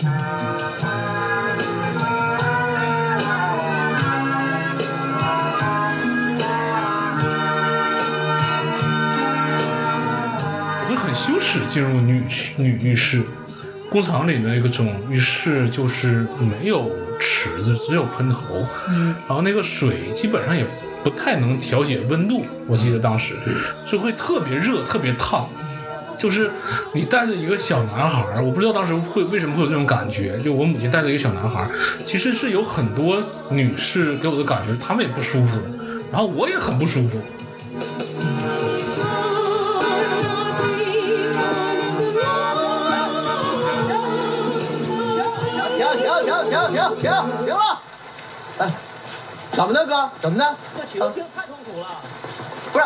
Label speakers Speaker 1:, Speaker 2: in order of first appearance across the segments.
Speaker 1: 我会很羞耻进入女女浴室。工厂里的那个种浴室就是没有池子，只有喷头，
Speaker 2: 嗯，
Speaker 1: 然后那个水基本上也不太能调节温度，我记得当时，所以会特别热，特别烫。就是你带着一个小男孩儿，我不知道当时会为什么会有这种感觉。就我母亲带着一个小男孩儿，其实是有很多女士给我的感觉，她们也不舒服，然后我也很不舒服。
Speaker 3: 停停停停停停停了！哎，怎么的哥？怎么的？
Speaker 4: 这起个听太痛苦了。
Speaker 3: 不是，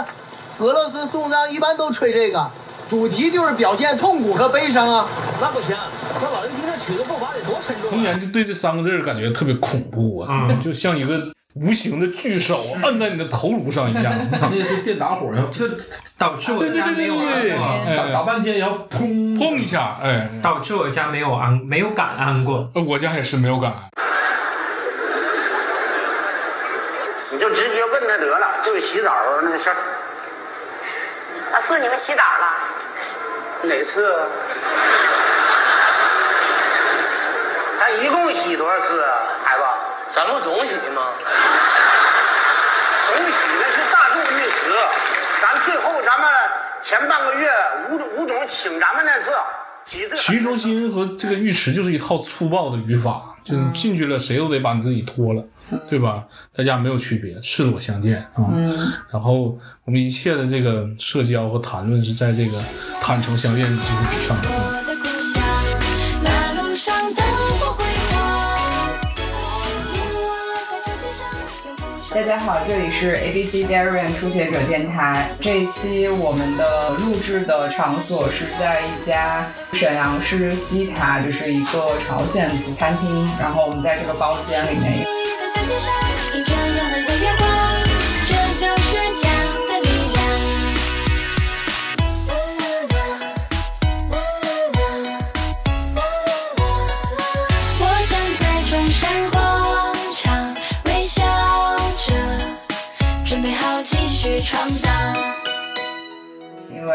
Speaker 3: 俄罗斯送葬一般都吹这个，主题就是表现痛苦和悲伤啊。
Speaker 4: 那不行，那老人听这曲子步伐得多沉重
Speaker 1: 童
Speaker 4: 啊！
Speaker 1: 年就对这三个字感觉特别恐怖啊，就像一个无形的巨手按在你的头颅上一样。
Speaker 5: 那是电打火，然后
Speaker 6: 就导致我
Speaker 1: 对对
Speaker 6: 家没有
Speaker 1: 对对对，
Speaker 6: 安过，
Speaker 5: 打半天，然后砰
Speaker 1: 砰一下，哎，
Speaker 6: 导致我家没有安，没有敢安过。
Speaker 1: 呃我家也是没有敢。
Speaker 7: 你就直接问他得了，就是洗澡那个事儿。
Speaker 8: 啊，是，你们洗澡了？
Speaker 7: 哪次啊？咱一共洗多少次啊，孩子？咱不总洗吗？总洗那是大众浴池，咱最后咱们前半个月吴吴总请咱们那次。
Speaker 1: 洗浴中心和这个浴池就是一套粗暴的语法，就你进去了，谁都得把你自己脱了，对吧？大家没有区别，赤裸相见啊。
Speaker 2: 嗯
Speaker 1: 然后我们一切的这个社交和谈论是在这个坦诚相见的基础上。嗯
Speaker 9: 我的故乡，马路上灯火辉煌，紧握在车线上，永不说
Speaker 2: 大家好，这里是 ABC Darien 初学者电台。这一期我们的录制的场所是在一家沈阳市西塔，就是一个朝鲜族餐厅。然后我们在这个包间里面，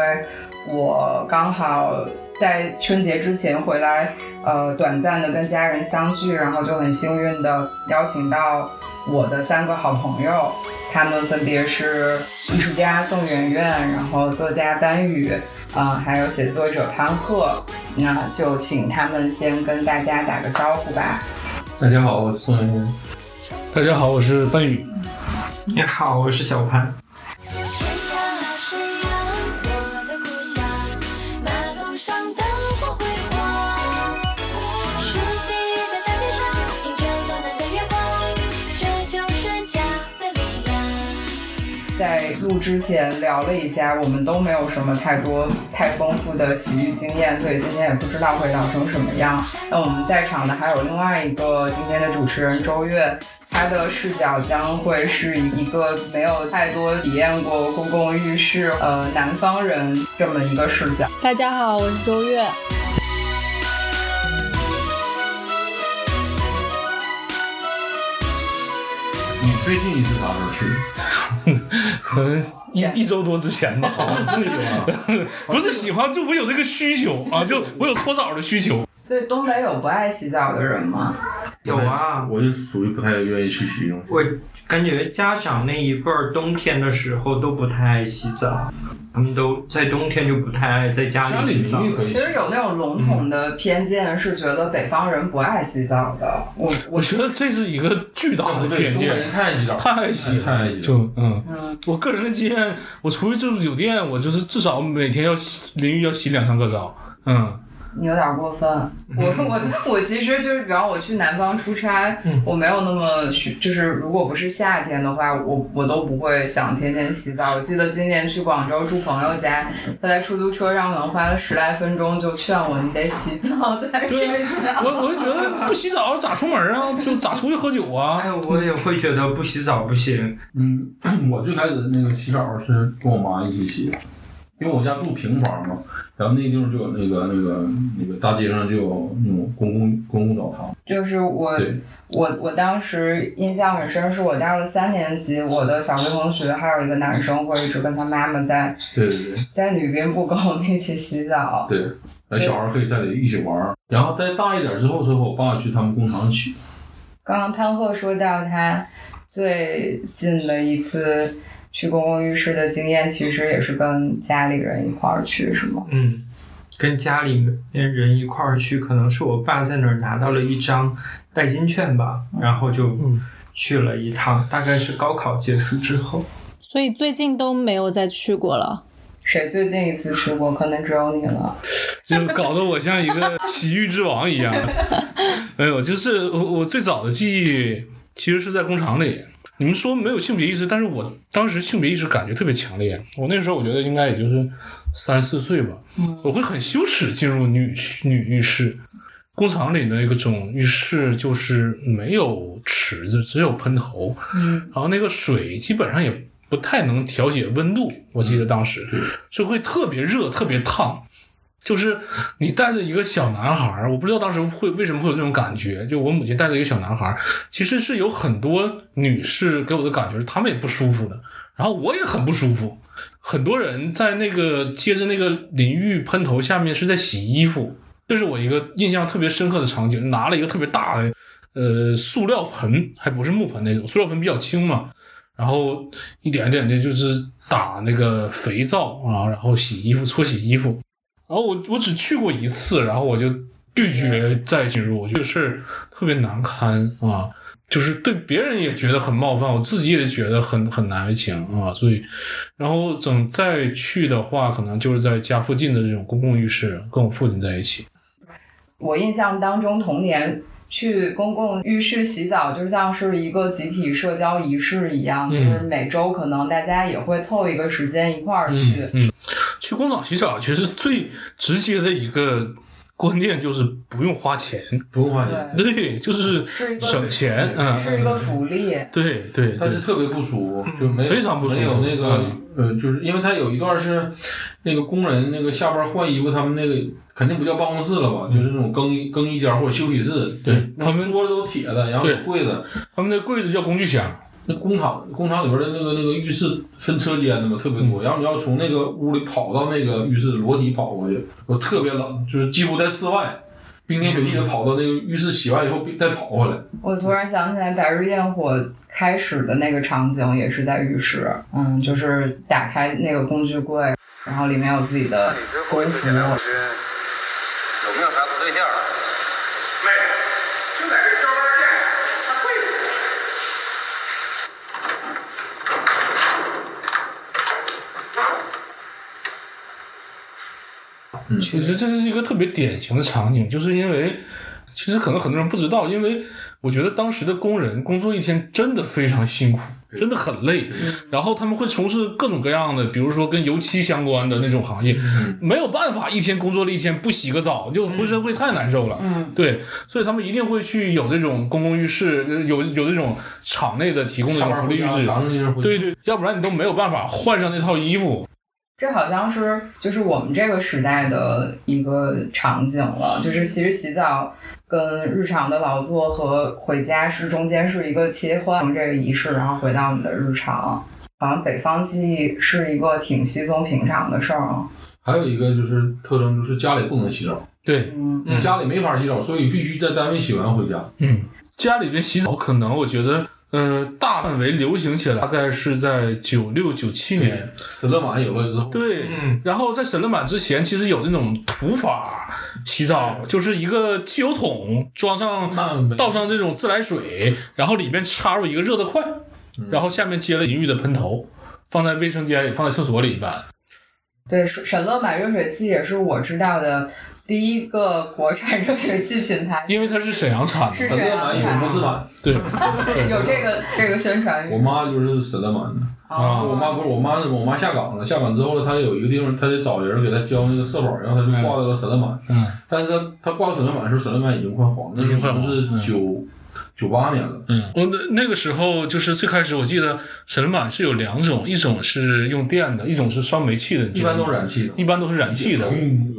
Speaker 2: 为我刚好在春节之前回来，呃，短暂的跟家人相聚，然后就很幸运的邀请到我的三个好朋友，他们分别是艺术家宋媛媛，然后作家班宇，啊、还有写作者潘鹤，那就请他们先跟大家打个招呼吧。
Speaker 5: 大家好，我是宋媛媛。
Speaker 1: 大家好，我是班宇。
Speaker 6: 你好，我是小潘。
Speaker 2: 录之前聊了一下，我们都没有什么太多太丰富的洗浴经验，所以今天也不知道会聊成什么样。那我们在场的还有另外一个今天的主持人周月，他的视角将会是一个没有太多体验过公共浴室呃南方人这么一个视角。
Speaker 10: 大家好，我是周月。
Speaker 5: 你最近一次啥时候去？
Speaker 1: 可能一一周多之前吧？不是喜欢，就我有这个需求啊，就我有搓澡的需求。
Speaker 2: 所以东北有不爱洗澡的人吗？
Speaker 6: 有啊，
Speaker 5: 我就属于不太愿意去洗浴中心。
Speaker 6: 我感觉家长那一辈儿冬天的时候都不太爱洗澡，他们都在冬天就不太爱在家
Speaker 5: 家里
Speaker 6: 里洗澡。
Speaker 2: 其实。有那种笼统的偏见，是觉得北方人不爱洗澡的。我
Speaker 1: 我觉得这是一个巨大的，偏
Speaker 5: 东北人
Speaker 1: 见。
Speaker 5: 太爱洗澡，
Speaker 1: 太爱洗了，
Speaker 5: 太爱洗
Speaker 1: 就。嗯，
Speaker 2: 嗯，
Speaker 1: 我个人的经验，我出去住酒店，我就是至少每天要洗淋浴要洗两三个澡。嗯，
Speaker 2: 你有点过分。我我我其实就是，比方我去南方出差，
Speaker 1: 嗯
Speaker 2: 我没有那么需，就是如果不是夏天的话，我我都不会想天天洗澡。我记得今年去广州住朋友家，他在出租车上可能花了十来分钟就劝我，你得洗澡再睡
Speaker 1: 对
Speaker 2: 觉。
Speaker 1: 我我就觉得不洗澡咋出门啊？就咋出去喝酒啊？
Speaker 6: 哎，我也会觉得不洗澡不行。
Speaker 5: 嗯，我最开始那个洗澡是跟我妈一起洗的，因为我家住平房嘛，然后那地方就有那个那个那个大街上就有那种公共公共澡堂，
Speaker 2: 就是我我我当时印象很深，是我到了三年级，我的小学同学还有一个男生会一直跟他妈妈在
Speaker 5: 对对对。
Speaker 2: 在女兵部跟我们一起洗澡。
Speaker 5: 对，那小孩可以在里一起玩儿，然后再大一点之后，之后我爸去他们工厂取，
Speaker 2: 刚刚潘鹤说到他最近的一次去公共浴室的经验，其实也是跟家里人一块儿去，是吗？
Speaker 6: 嗯，跟家里面人一块儿去，可能是我爸在那儿拿到了一张代金券吧，然后就去了一趟，大概是高考结束之后。
Speaker 10: 所以最近都没有再去过了。
Speaker 2: 谁最近一次去过？可能只有你了。
Speaker 1: 就搞得我像一个洗浴之王一样。没有，就是我我最早的记忆其实是在工厂里。你们说没有性别意识，但是我当时性别意识感觉特别强烈。我那时候我觉得应该也就是三四岁吧，我会很羞耻进入女女浴室。工厂里的那个种浴室就是没有池子，只有喷头，
Speaker 2: 嗯，
Speaker 1: 然后那个水基本上也不太能调节温度。我记得当时就会特别热、特别烫。就是你带着一个小男孩儿，我不知道当时会为什么会有这种感觉。就我母亲带着一个小男孩儿，其实是有很多女士给我的感觉是她们也不舒服的，然后我也很不舒服。很多人在那个接着那个淋浴喷头下面是在洗衣服，这是我一个印象特别深刻的场景。拿了一个特别大的呃塑料盆，还不是木盆那种，塑料盆比较轻嘛，然后一点一点的就是打那个肥皂啊，然后洗衣服、搓洗衣服。然后我我只去过一次，然后我就拒绝再进入，我觉得事儿特别难堪啊，就是对别人也觉得很冒犯，我自己也觉得很很难为情啊，所以，然后等再去的话，可能就是在家附近的这种公共浴室，跟我父亲在一起。
Speaker 2: 我印象当中，童年去公共浴室洗澡，就像是一个集体社交仪式一样，就是每周可能大家也会凑一个时间一块儿去。
Speaker 1: 嗯，去工厂洗澡其实最直接的一个观念就是不用花钱，
Speaker 5: 不用花钱，
Speaker 1: 对，就是省钱，嗯，
Speaker 2: 是一个福利。
Speaker 1: 对对对。
Speaker 5: 但是，特别不舒服，就没有
Speaker 1: 非常不舒服
Speaker 5: 没有那个呃，就是因为他有一段是那个工人那个下班换衣服，他们那个肯定不叫办公室了吧，就是那种更衣更衣间或者休息室，
Speaker 1: 对
Speaker 5: 他们桌子都铁的，然后有柜子，
Speaker 1: 他们那柜子叫工具箱，
Speaker 5: 那工厂工厂里边的那个那个浴室分车间的嘛，特别多。然后你要从那个屋里跑到那个浴室，裸体跑过去，我特别冷，就是几乎在室外，冰天雪地的跑到那个浴室洗完以后再跑回来。
Speaker 2: 我突然想起来，《百日焰火》开始的那个场景也是在浴室，嗯，就是打开那个工具柜，然后里面有自己的工服。
Speaker 7: 有没有啥处对象？没有，就在这交班见，他会
Speaker 1: 其实这是一个特别典型的场景，就是因为其实可能很多人不知道，因为我觉得当时的工人工作一天真的非常辛苦，真的很累，然后他们会从事各种各样的，比如说跟油漆相关的那种行业，没有办法一天工作了一天不洗个澡，就浑身会太难受了。
Speaker 2: 嗯，
Speaker 1: 对，所以他们一定会去有这种公共浴室，有有这种厂内的提供的这种福利浴室，对对，要不然你都没有办法换上那套衣服。
Speaker 2: 这好像是就是我们这个时代的一个场景了，就是其实洗澡跟日常的劳作和回家是中间是一个切换，这个仪式，然后回到我们的日常。好像北方记忆是一个挺稀松平常的事儿啊。
Speaker 5: 还有一个就是特征，就是家里不能洗澡，
Speaker 1: 对，
Speaker 2: 嗯，
Speaker 5: 你家里没法洗澡，所以必须在单位洗完回家。
Speaker 1: 嗯，家里边洗澡可能我觉得，呃，大范围流行起来大概是在九六九七年。
Speaker 5: 神乐满有了之后，
Speaker 1: 对，
Speaker 6: 嗯。
Speaker 1: 然后在神乐满之前，其实有那种土法洗澡，就是一个汽油桶装上倒上这种自来水，然后里面插入一个热的块，然后下面接了淋浴的喷头，放在卫生间里，放在厕所里一般。
Speaker 2: 对，沈沈乐满热水器也是我知道的第一个国产热水器品牌，
Speaker 1: 因为它是沈阳产的，
Speaker 2: 是沈阳
Speaker 5: 沈乐满永
Speaker 2: 产。
Speaker 5: 不自满。
Speaker 1: 对，
Speaker 2: 有这个这个宣传。
Speaker 5: 我妈就是沈乐满的。
Speaker 1: 啊
Speaker 5: 我妈不是我妈，我妈下岗了，下岗之后呢，她有一个地方，她得找人给她交那个社保，然后她就挂了个沈乐满。
Speaker 1: 嗯，
Speaker 5: 但是她她挂沈乐满的时候，沈乐满已经快黄了，
Speaker 1: 已经
Speaker 5: 是九九八年了。
Speaker 1: 嗯，我那那个时候就是最开始，我记得神板是有两种，一种是用电的，一种是烧煤气的，
Speaker 5: 一般都是燃气的，
Speaker 1: 一般都是燃气的。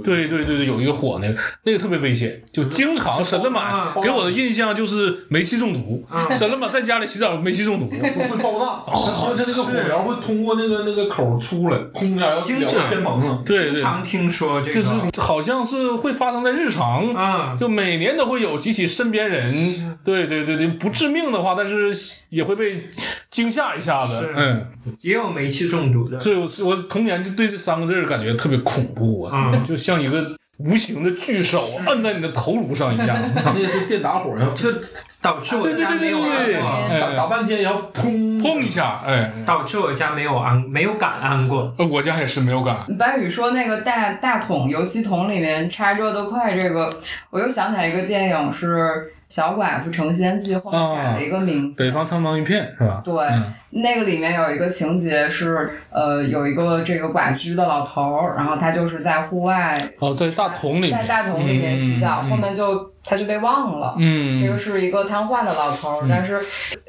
Speaker 1: 对对对对，有一个火那个，那个特别危险，就经常神了满给我的印象就是煤气中毒，神了满在家里洗澡煤气中毒，
Speaker 5: 会爆炸，它它那个火苗会通过那个那个口出来，空点要燎
Speaker 6: 经常
Speaker 5: 天棚啊。
Speaker 1: 对对，
Speaker 6: 经常听说这个，
Speaker 1: 就是好像是会发生在日常，
Speaker 6: 嗯
Speaker 1: 就每年都会有几起身边人，对对对对对，不致命的话，但是也会被惊吓一下子
Speaker 6: 是，
Speaker 1: 嗯。
Speaker 6: 也有煤气中毒的。
Speaker 1: 这我童年就对这三个字儿感觉特别恐怖啊，
Speaker 6: 嗯
Speaker 1: 就像一个无形的巨手摁在你的头颅上一样。
Speaker 5: 那是电打火，然后
Speaker 6: 就导致我
Speaker 1: 对对对
Speaker 6: 家没有
Speaker 1: 对对，
Speaker 6: 安过，
Speaker 5: 打半天，然后砰
Speaker 1: 砰一下，哎，
Speaker 6: 导致我家没有安，没有敢安过。
Speaker 1: 呃我家也是没有敢。
Speaker 2: 白宇说那个大大桶油漆桶里面插热得快，这个我又想起来一个电影是《小寡妇成仙记》，后面改了一个名字。
Speaker 1: 北方苍茫一片是吧？
Speaker 2: 对，
Speaker 1: 嗯。
Speaker 2: 那个里面有一个情节是，呃，有一个这个寡居的老头儿，然后他就是在户外，
Speaker 1: 哦，在大桶里，
Speaker 2: 在大桶里面洗澡，
Speaker 1: 嗯
Speaker 2: 后面就他就被忘了。
Speaker 1: 嗯，
Speaker 2: 这个是一个瘫痪的老头儿，但是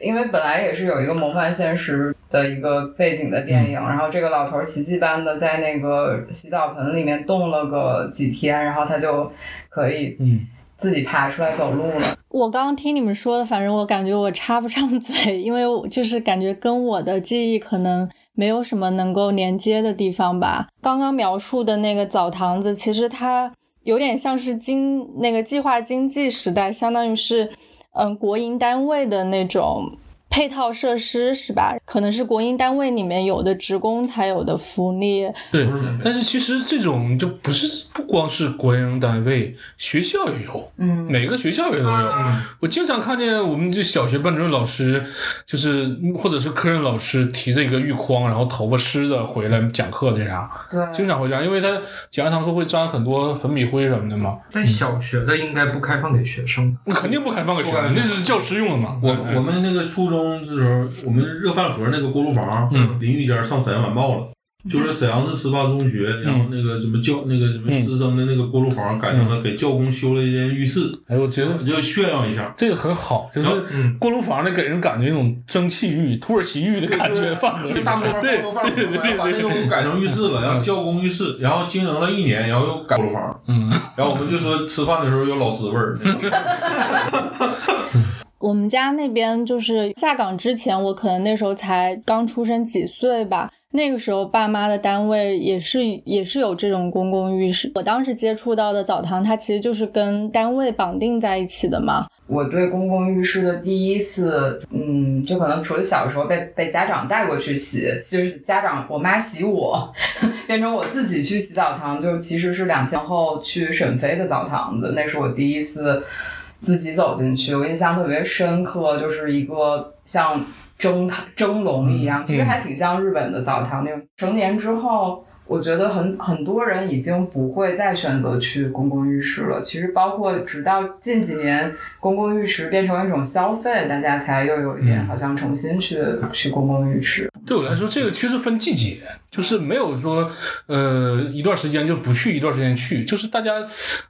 Speaker 2: 因为本来也是有一个魔幻现实的一个背景的电影，
Speaker 1: 嗯。
Speaker 2: 然后这个老头儿奇迹般的在那个洗澡盆里面冻了个几天，然后他就可以
Speaker 1: 嗯
Speaker 2: 自己爬出来走路了。
Speaker 10: 我刚刚听你们说的，反正我感觉我插不上嘴，因为就是感觉跟我的记忆可能没有什么能够连接的地方吧。刚刚描述的那个澡堂子，其实它有点像是经那个计划经济时代，相当于是嗯国营单位的那种。配套设施是吧？可能是国营单位里面有的职工才有的福利。
Speaker 1: 对，但是其实这种就不是不光是国营单位，学校也有，
Speaker 2: 嗯，
Speaker 1: 每个学校也都有。我经常看见我们这小学班主任老师，就是或者是科任老师提着一个浴筐，然后头发湿的回来讲课这样，
Speaker 2: 对，
Speaker 1: 经常会这样，因为他讲一堂课会沾很多粉笔灰什么的嘛，
Speaker 6: 但小学的应该不开放给学生。
Speaker 1: 那肯定不开放给学生，那是教师用的嘛。
Speaker 5: 我
Speaker 1: 嗯
Speaker 5: 我们那个初中的时候，我们热饭盒那个锅炉房，
Speaker 1: 嗯
Speaker 5: 淋浴间上沈阳晚报了。就是沈阳市十八中学，然后那个什么教那个什么师生的那个锅炉房改成了给教工修了一间浴室，
Speaker 1: 哎，我觉得
Speaker 5: 就炫耀一下。
Speaker 1: 这个很好，就是
Speaker 6: 嗯
Speaker 1: 锅炉房的给人感觉一种蒸汽浴、土耳其浴的感觉，放
Speaker 5: 就大锅房
Speaker 1: 对
Speaker 5: 放饭盒，把那种改成浴室了，然后教工浴室，然后经营了一年，然后又改锅炉房，
Speaker 1: 嗯，
Speaker 5: 然后我们就说吃饭的时候有老师味儿。
Speaker 10: 我们家那边就是下岗之前，我可能那时候才刚出生几岁吧。那个时候爸妈的单位也是也是有这种公共浴室。我当时接触到的澡堂，它其实就是跟单位绑定在一起的嘛。
Speaker 2: 我对公共浴室的第一次，嗯，就可能除了小时候被被家长带过去洗，就是家长我妈洗我，变成我自己去洗澡堂，就其实是两千后去沈飞的澡堂子，那是我第一次自己走进去，我印象特别深刻，就是一个像蒸塔蒸笼一样，其实还挺像日本的澡堂那种。成年之后。我觉得很很多人已经不会再选择去公共浴室了。其实包括直到近几年，公共浴池变成一种消费，大家才又有一点好像重新去、去公共浴池。
Speaker 1: 对我来说，这个其实分季节，就是没有说，呃，一段时间就不去，一段时间去，就是大家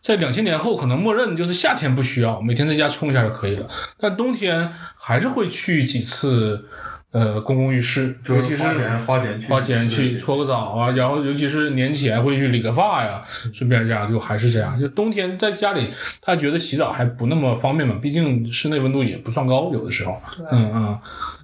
Speaker 1: 在两千年后可能默认就是夏天不需要，每天在家冲一下就可以了，但冬天还是会去几次。呃，公共浴室，尤其是
Speaker 5: 花钱花钱去
Speaker 1: 花钱去搓个澡啊，然后尤其是年前会去理个发呀，顺便这样就还是这样。就冬天在家里，他觉得洗澡还不那么方便嘛，毕竟室内温度也不算高，有的时候。嗯嗯。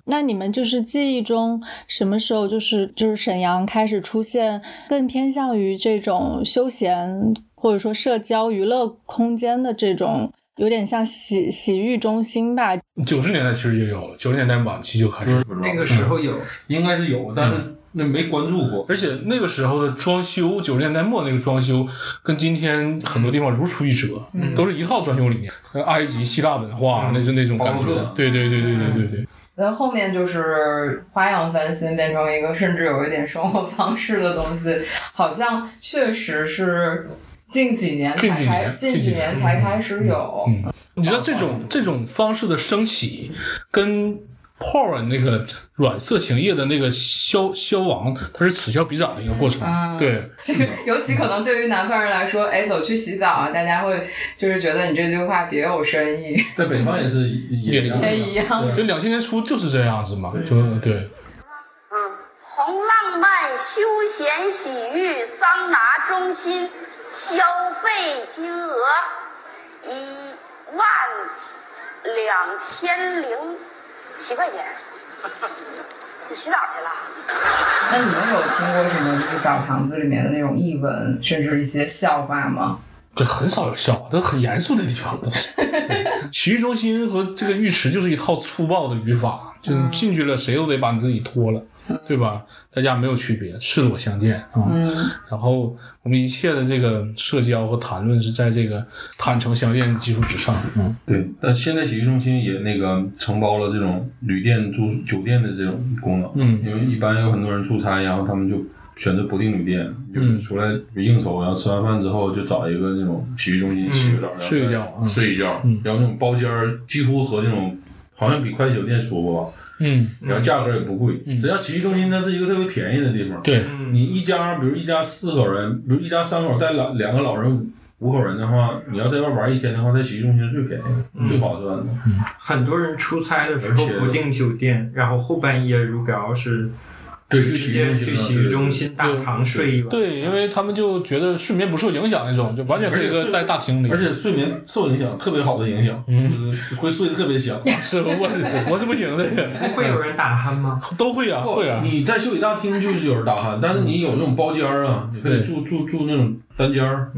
Speaker 10: 那你们就是记忆中什么时候就是就是沈阳开始出现更偏向于这种休闲或者说社交娱乐空间的这种？有点像洗洗浴中心吧。
Speaker 1: 九十年代其实就有了，九十年代晚期就开始，
Speaker 6: 那个时候有，
Speaker 5: 应该是有，但是那没关注过。
Speaker 1: 而且那个时候的装修，九十年代末那个装修，跟今天很多地方如出一辙，
Speaker 2: 嗯
Speaker 1: 都是一套装修理念，埃及、希腊文化，那就那种感觉。对对对对对对对。
Speaker 2: 然后后面就是花样翻新，变成一个甚至有一点生活方式的东西，好像确实是。近几年才开，近几年才开始有。
Speaker 1: 嗯，你知道这种这种方式的升起，跟泡儿那个软色情业的那个消消亡，它是此消彼长的一个过程。
Speaker 2: 嗯
Speaker 1: 对，
Speaker 2: 尤其可能对于南方人来说，哎，走去洗澡啊，大家会就是觉得你这句话别有深意。
Speaker 5: 在北方也是也一样的，
Speaker 2: 也一样
Speaker 5: 对
Speaker 1: 就两千年初就是这样子嘛，就对。
Speaker 8: 嗯，红浪漫休闲洗浴桑拿中心消费金额一万两千零七块钱。你洗澡去了？
Speaker 2: 那你们有听过什么就是澡堂子里面的那种译文，甚至一些笑话吗？
Speaker 1: 这很少有笑话，都很严肃的地方都是。洗浴中心和这个浴池就是一套粗暴的语法，就你进去了，谁都得把你自己脱了，对吧？大家没有区别，赤裸相见啊。
Speaker 2: 嗯
Speaker 1: 然后我们一切的这个社交和谈论是在这个坦诚相见的基础之上。嗯，
Speaker 5: 对，但现在洗浴中心也那个承包了这种旅店住酒店的这种功能，
Speaker 1: 嗯
Speaker 5: 因为一般有很多人出差，然后他们就选择不订旅店，就是出来应酬，然后吃完饭之后就找一个那种洗浴中心洗个澡，然后
Speaker 1: 睡一觉嗯
Speaker 5: 睡一觉，然后那种包间儿几乎和那种好像比快捷酒店舒服吧。
Speaker 1: 嗯，
Speaker 5: 然后价格也不贵，只要洗浴中心它是一个特别便宜的地方。
Speaker 1: 对，
Speaker 5: 你一家，比如一家四口人，比如一家三口带老两个老人五口人的话，你要在外玩一天的话，在洗浴中心是最便宜的、最划算的。
Speaker 6: 很多人出差的时候不订酒店，然后后半夜如果要是
Speaker 5: 对
Speaker 6: 就直接去洗浴中心大堂睡一晚，
Speaker 1: 对，因为他们就觉得睡眠不受影响那种，就完全可以在大厅里，
Speaker 5: 而且睡眠受影响，特别好的影响，
Speaker 1: 嗯，
Speaker 5: 会睡得特别香。
Speaker 1: 是我我是不行的，
Speaker 6: 不会有人打鼾吗？
Speaker 1: 都会啊，会啊。
Speaker 5: 你在休息大厅就是有人打鼾，但是你有那种包间儿啊，你可以住住住那种单间儿，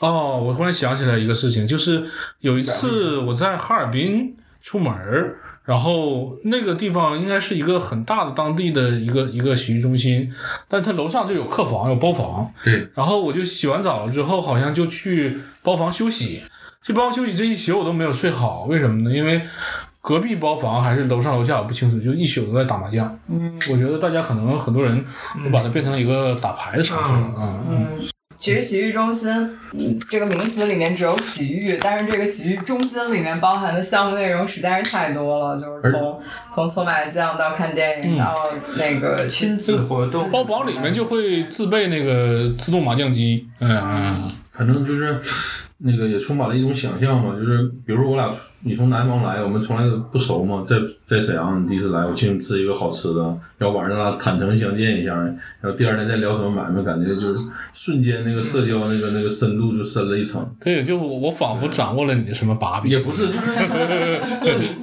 Speaker 1: 哦，我忽然想起来一个事情，就是有一次我在哈尔滨出门儿，然后那个地方应该是一个很大的当地的一个一个洗浴中心，但它楼上就有客房有包房，
Speaker 5: 对，
Speaker 1: 然后我就洗完澡了之后，好像就去包房休息，这包房休息这一宿我都没有睡好，为什么呢？因为隔壁包房还是楼上楼下我不清楚，就一宿都在打麻将。
Speaker 2: 嗯
Speaker 1: 我觉得大家可能很多人都把它变成一个打牌的场所了，嗯嗯。
Speaker 2: 嗯，其实洗浴中心嗯这个名词里面只有洗浴，但是这个洗浴中心里面包含的项目内容实在是太多了，就是从从搓麻将到看电影
Speaker 1: 嗯
Speaker 2: 到那个
Speaker 6: 亲子活动，
Speaker 1: 包房里面就会自备那个自动麻将机，嗯嗯，
Speaker 5: 反正就是那个也充满了一种想象嘛，就是比如说我俩你从南方来，我们从来都不熟嘛，在在沈阳你第一次来，我请你吃一个好吃的，然后晚上俩坦诚相见一下，然后第二天再聊什么买卖，感觉就是 瞬间那个社交那个那个深度就深了一层。
Speaker 1: 对，就我我仿佛掌握了你的什么把柄，
Speaker 5: 也不是，就是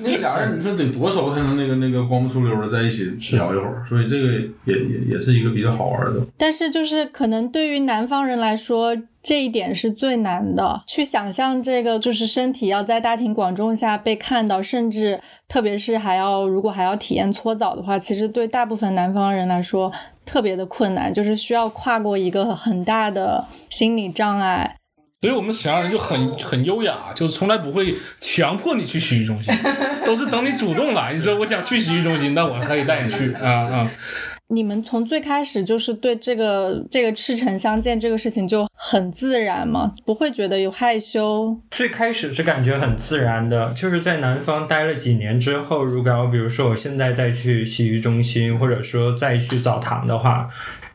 Speaker 5: 那 俩人，你说得多熟才能那个那个光不出溜的在一起聊一会儿，所以这个也也也是一个比较好玩的。
Speaker 10: 但是就是可能对于南方人来说，这一点是最难的，去想象这个就是身体要在大庭广众下被看到，甚至特别是还要如果还要体验搓澡的话，其实对大部分南方人来说特别的困难，就是需要跨过一个很大的心理障碍。
Speaker 1: 所以我们沈阳人就很很优雅，就从来不会强迫你去洗浴中心，都是等你主动来。你说我想去洗浴中心，那我可以带你去啊啊。
Speaker 10: 你们从最开始就是对这个这个赤诚相见这个事情就很自然吗？不会觉得有害羞？
Speaker 6: 最开始是感觉很自然的，就是在南方待了几年之后，如果要比如说我现在再去洗浴中心，或者说再去澡堂的话，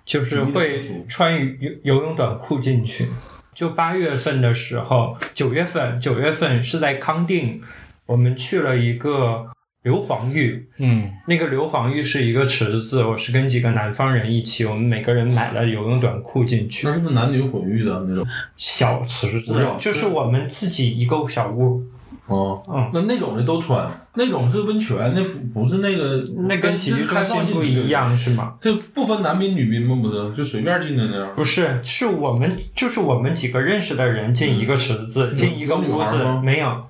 Speaker 6: 就是会穿游游泳短裤进去。就八月份的时候，九月份九月份是在康定，我们去了一个硫磺浴，
Speaker 1: 嗯，
Speaker 6: 那个硫磺浴是一个池子，我是跟几个南方人一起，我们每个人买了游泳短裤进去
Speaker 5: 那，是不是男女混浴的那种？
Speaker 6: 小池子就是我们自己一个小屋。
Speaker 5: 哦，
Speaker 6: 嗯
Speaker 5: 那那种的都穿，那种是温泉，那不不是那个，
Speaker 6: 那跟洗浴中心不一样是吗？
Speaker 5: 这不分男宾女宾吗？不是，就随便进的那样。
Speaker 6: 不是，是我们就是我们几个认识的人进一个池子，进一个屋子，没有。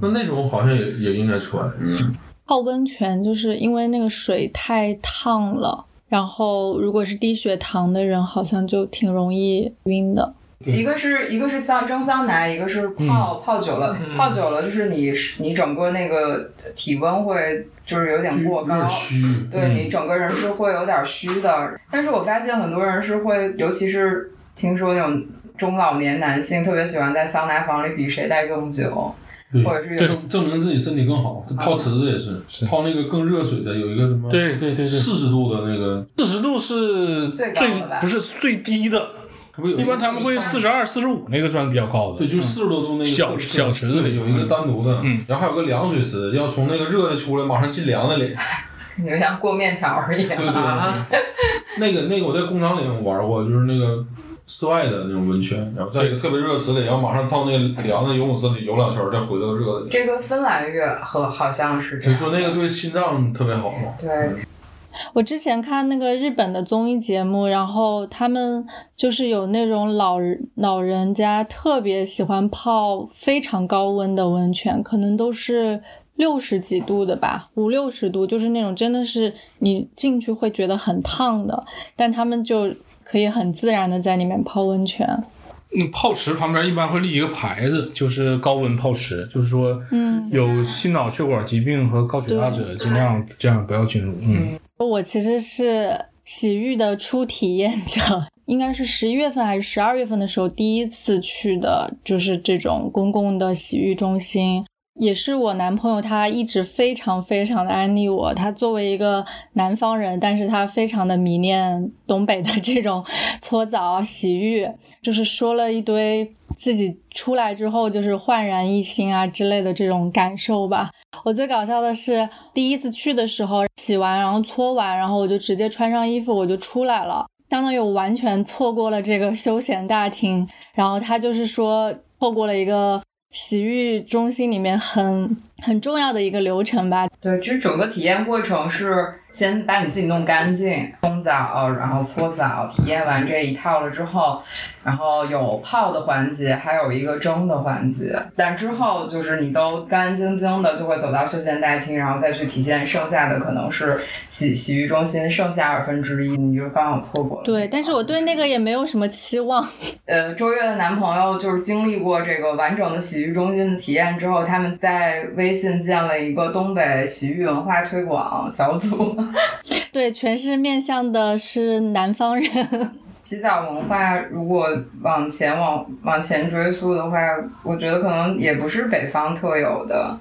Speaker 5: 那那种好像也也应该穿。嗯，
Speaker 10: 泡温泉就是因为那个水太烫了，然后如果是低血糖的人，好像就挺容易晕的。
Speaker 2: 一个是一个是桑蒸桑拿，一个是泡、泡久了，泡久了就是你你整个那个体温会就是有点过高，
Speaker 5: 虚。
Speaker 2: 对
Speaker 5: 嗯
Speaker 2: 你整个人是会有点虚的。但是我发现很多人是会，尤其是听说那种中老年男性特别喜欢在桑拿房里比谁待更久。
Speaker 5: 对
Speaker 2: 或者是
Speaker 5: 证证明自己身体更好。泡池子也是，泡那个更热水的，有一个什么
Speaker 1: 对对对对
Speaker 5: 四十度的那个，
Speaker 1: 四十度是
Speaker 2: 最
Speaker 1: 最不是最低的，
Speaker 5: 一
Speaker 1: 般他们会四十二、四十五那个算比较高的。
Speaker 5: 对，就四十多度那个
Speaker 1: 小小池子里
Speaker 5: 有一个单独的，
Speaker 1: 嗯，
Speaker 5: 然后还有个凉水池，要从那个热的出来，马上进凉的里。
Speaker 2: 你就像过面条一样。
Speaker 5: 对对对，那个那个我在工厂里玩过，就是那个室外的那种温泉，然后在一个特别热的池里，然后马上到那个凉的游泳池里游两圈，再回到热的里。
Speaker 2: 这个芬兰月和好像是这样。
Speaker 5: 就说那个对心脏特别好吗。
Speaker 2: 对，
Speaker 10: 我之前看那个日本的综艺节目，然后他们就是有那种老人老人家特别喜欢泡非常高温的温泉，可能都是六十几度的吧，五六十度，就是那种真的是你进去会觉得很烫的，但他们就可以很自然的在里面泡温泉。
Speaker 1: 那，泡池旁边一般会立一个牌子，就是高温泡池，就是说，
Speaker 10: 嗯
Speaker 1: 有心脑血管疾病和高血压者尽量这样不要进入。嗯，
Speaker 10: 我其实是洗浴的初体验者，应该是十一月份还是十二月份的时候第一次去的，就是这种公共的洗浴中心。也是我男朋友，他一直非常非常的安利我。他作为一个南方人，但是他非常的迷恋东北的这种搓澡、洗浴，就是说了一堆自己出来之后就是焕然一新啊之类的这种感受吧。我最搞笑的是第一次去的时候，洗完然后搓完，然后我就直接穿上衣服我就出来了，相当于我完全错过了这个休闲大厅。然后他就是说错过了一个。洗浴中心里面很很重要的一个流程吧。
Speaker 2: 对，其实整个体验过程是先把你自己弄干净，冲澡，然后搓澡，体验完这一套了之后，然后有泡的环节，还有一个蒸的环节。但之后就是你都干干净净的，就会走到休闲大厅，然后再去体现剩下的可能是洗洗浴中心剩下二分之一，你就刚好错过了。
Speaker 10: 对，但是我对那个也没有什么期望。
Speaker 2: 呃，周越的男朋友就是经历过这个完整的洗浴中心的体验之后，他们在微信建了一个东北洗浴文化推广小组。
Speaker 10: 对，全是面向的是南方人。
Speaker 2: 洗澡文化如果往前往往前追溯的话，我觉得可能也不是北方特有的。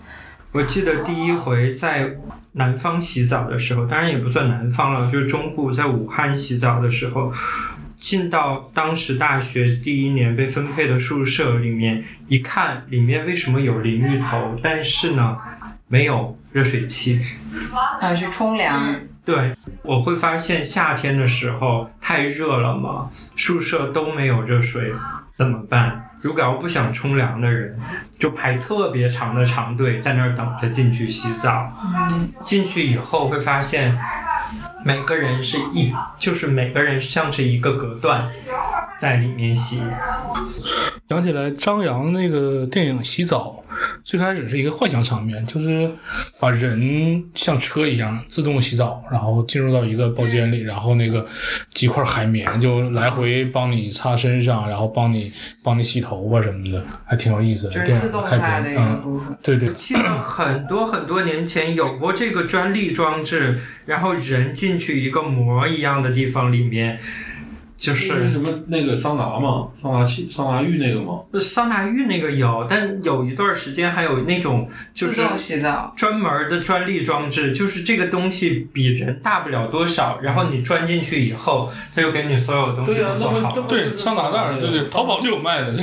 Speaker 6: 我记得第一回在南方洗澡的时候，当然也不算南方了，就是中部在武汉洗澡的时候，进到当时大学第一年被分配的宿舍里面，一看里面为什么有淋浴头，但是呢没有热水器。
Speaker 2: 啊，去冲凉。
Speaker 6: 对，我会发现夏天的时候太热了嘛，宿舍都没有热水，怎么办？如果要不想冲凉的人，就排特别长的长队在那儿等着进去洗澡。
Speaker 2: 嗯，
Speaker 6: 进去以后会发现，每个人是一，就是每个人像是一个隔断，在里面洗。
Speaker 1: 想起来张扬那个电影《洗澡》，最开始是一个幻想场面，就是把人像车一样自动洗澡，然后进入到一个包间里，然后那个几块海绵就来回帮你擦身上，然后帮你帮你洗头发什么的，还挺有意思的。
Speaker 2: 就是
Speaker 1: 电影
Speaker 2: 自动
Speaker 1: 开篇，
Speaker 2: 化的一个
Speaker 1: 嗯，
Speaker 2: 部分。
Speaker 1: 对对，
Speaker 6: 记得很多很多年前有过这个专利装置，然后人进去一个膜一样的地方里面，就是
Speaker 5: 是什么那个桑拿嘛，桑拿器、桑拿浴那个吗？
Speaker 6: 桑拿浴那个有，但有一段时间还有那种就是
Speaker 2: 自动洗澡。
Speaker 6: 专门的专利装置，就是这个东西比人大不了多少，然后你钻进去以后，它就给你所有东西都做好了。
Speaker 1: 对桑拿袋儿，对对，淘宝就有卖的。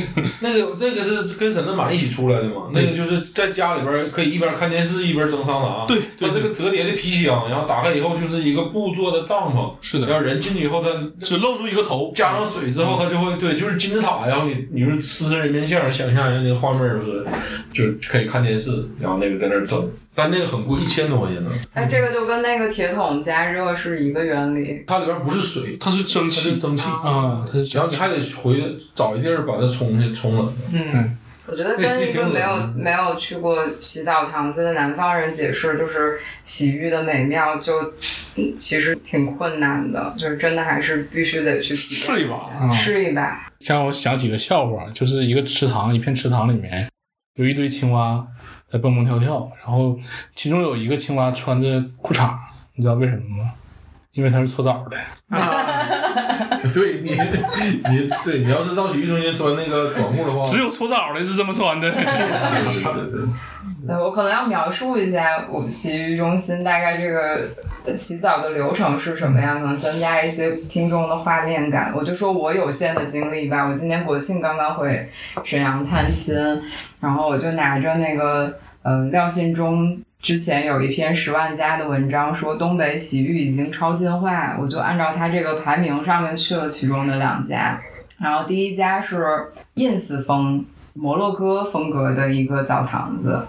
Speaker 5: 那个那个是跟沈德满一起出来的嘛？那个就是在家里边儿可以一边看电视一边蒸桑拿。
Speaker 1: 对对
Speaker 5: 它这个折叠的皮箱，然后打开以后就是一个布做的帐篷，
Speaker 1: 是的
Speaker 5: 然后人进去以后，它
Speaker 1: 只露出一个头，
Speaker 5: 加上水之后，它就会对，就是金字塔，然后你你就是吃人面像，想象一下那个画面就是，就可以看电视，然后那个在那儿蒸，但那个很贵，一千多块钱呢。
Speaker 2: 哎，这个就跟那个铁桶加热是一个原理。
Speaker 5: 它里边不是水，
Speaker 1: 它是蒸汽
Speaker 5: 它是蒸汽
Speaker 1: 啊，它是
Speaker 5: 然后你还得回找一地儿把它冲去冲冷。
Speaker 6: 嗯，
Speaker 2: 我觉得跟一个没有没有去过洗澡堂子的南方人解释，就是洗浴的美妙就，嗯其实挺困难的，就是真的还是必须得去
Speaker 1: 试一把啊
Speaker 2: 试一把。
Speaker 1: 像我想起个笑话，就是一个池塘，一片池塘里面有一堆青蛙在蹦蹦跳跳，然后其中有一个青蛙穿着裤衩，你知道为什么吗？因为他是搓澡的。
Speaker 5: 对你，你对你要是到洗浴中心穿那个短裤的话，
Speaker 1: 只有搓澡的是这么穿的。
Speaker 5: 对 对对，
Speaker 2: 对我可能要描述一下我洗浴中心大概这个呃洗澡的流程是什么样，可能增加一些听众的画面感。我就说我有限的经历吧，我今年国庆刚刚回沈阳探亲，然后我就拿着那个呃廖信忠。之前有一篇十万加的文章，说东北洗浴已经超进化，我就按照它这个排名上面去了其中的两家，然后第一家是 ins 风摩洛哥风格的一个澡堂子。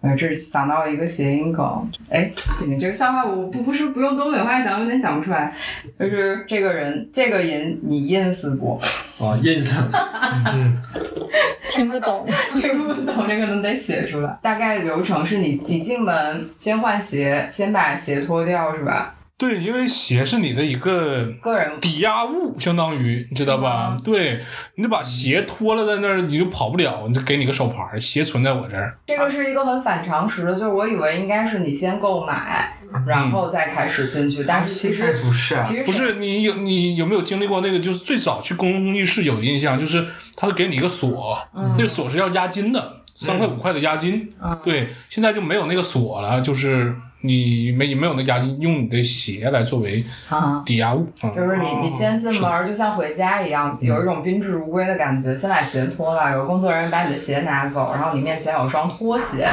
Speaker 2: 呃，这是想到了一个谐音梗，哎，你这个笑话我不不是不用东北话讲，有点讲不出来。就是这个人，这个人你认识不？
Speaker 5: 啊，印象，
Speaker 10: 听不懂。
Speaker 2: 听不懂，这个能得写出来。大概流程是你你进门先换鞋，先把鞋脱掉是吧？
Speaker 1: 对，因为鞋是你的一个
Speaker 2: 个人
Speaker 1: 抵押物，相当于你知道吧？对，你得把鞋脱了在那儿，你就跑不了。你就给你个手牌儿，鞋存在我这儿。
Speaker 2: 这个是一个很反常识的，就是我以为应该是你先购买，然后再开始进去，但是其实
Speaker 6: 不是啊
Speaker 2: 其实
Speaker 1: 不是你有你有没有经历过那个？就是最早去公共浴室有印象，就是他会给你一个锁，那个锁是要押金的，三块五块的押金。对，现在就没有那个锁了，就是你没没有那押金，用你的鞋来作为
Speaker 2: 啊。
Speaker 1: 抵押物。嗯
Speaker 2: 就是你，你先进门儿，就像回家一样，有一种宾至如归的感觉。先把鞋脱了，有工作人员把你的鞋拿走，然后你面前有双拖鞋，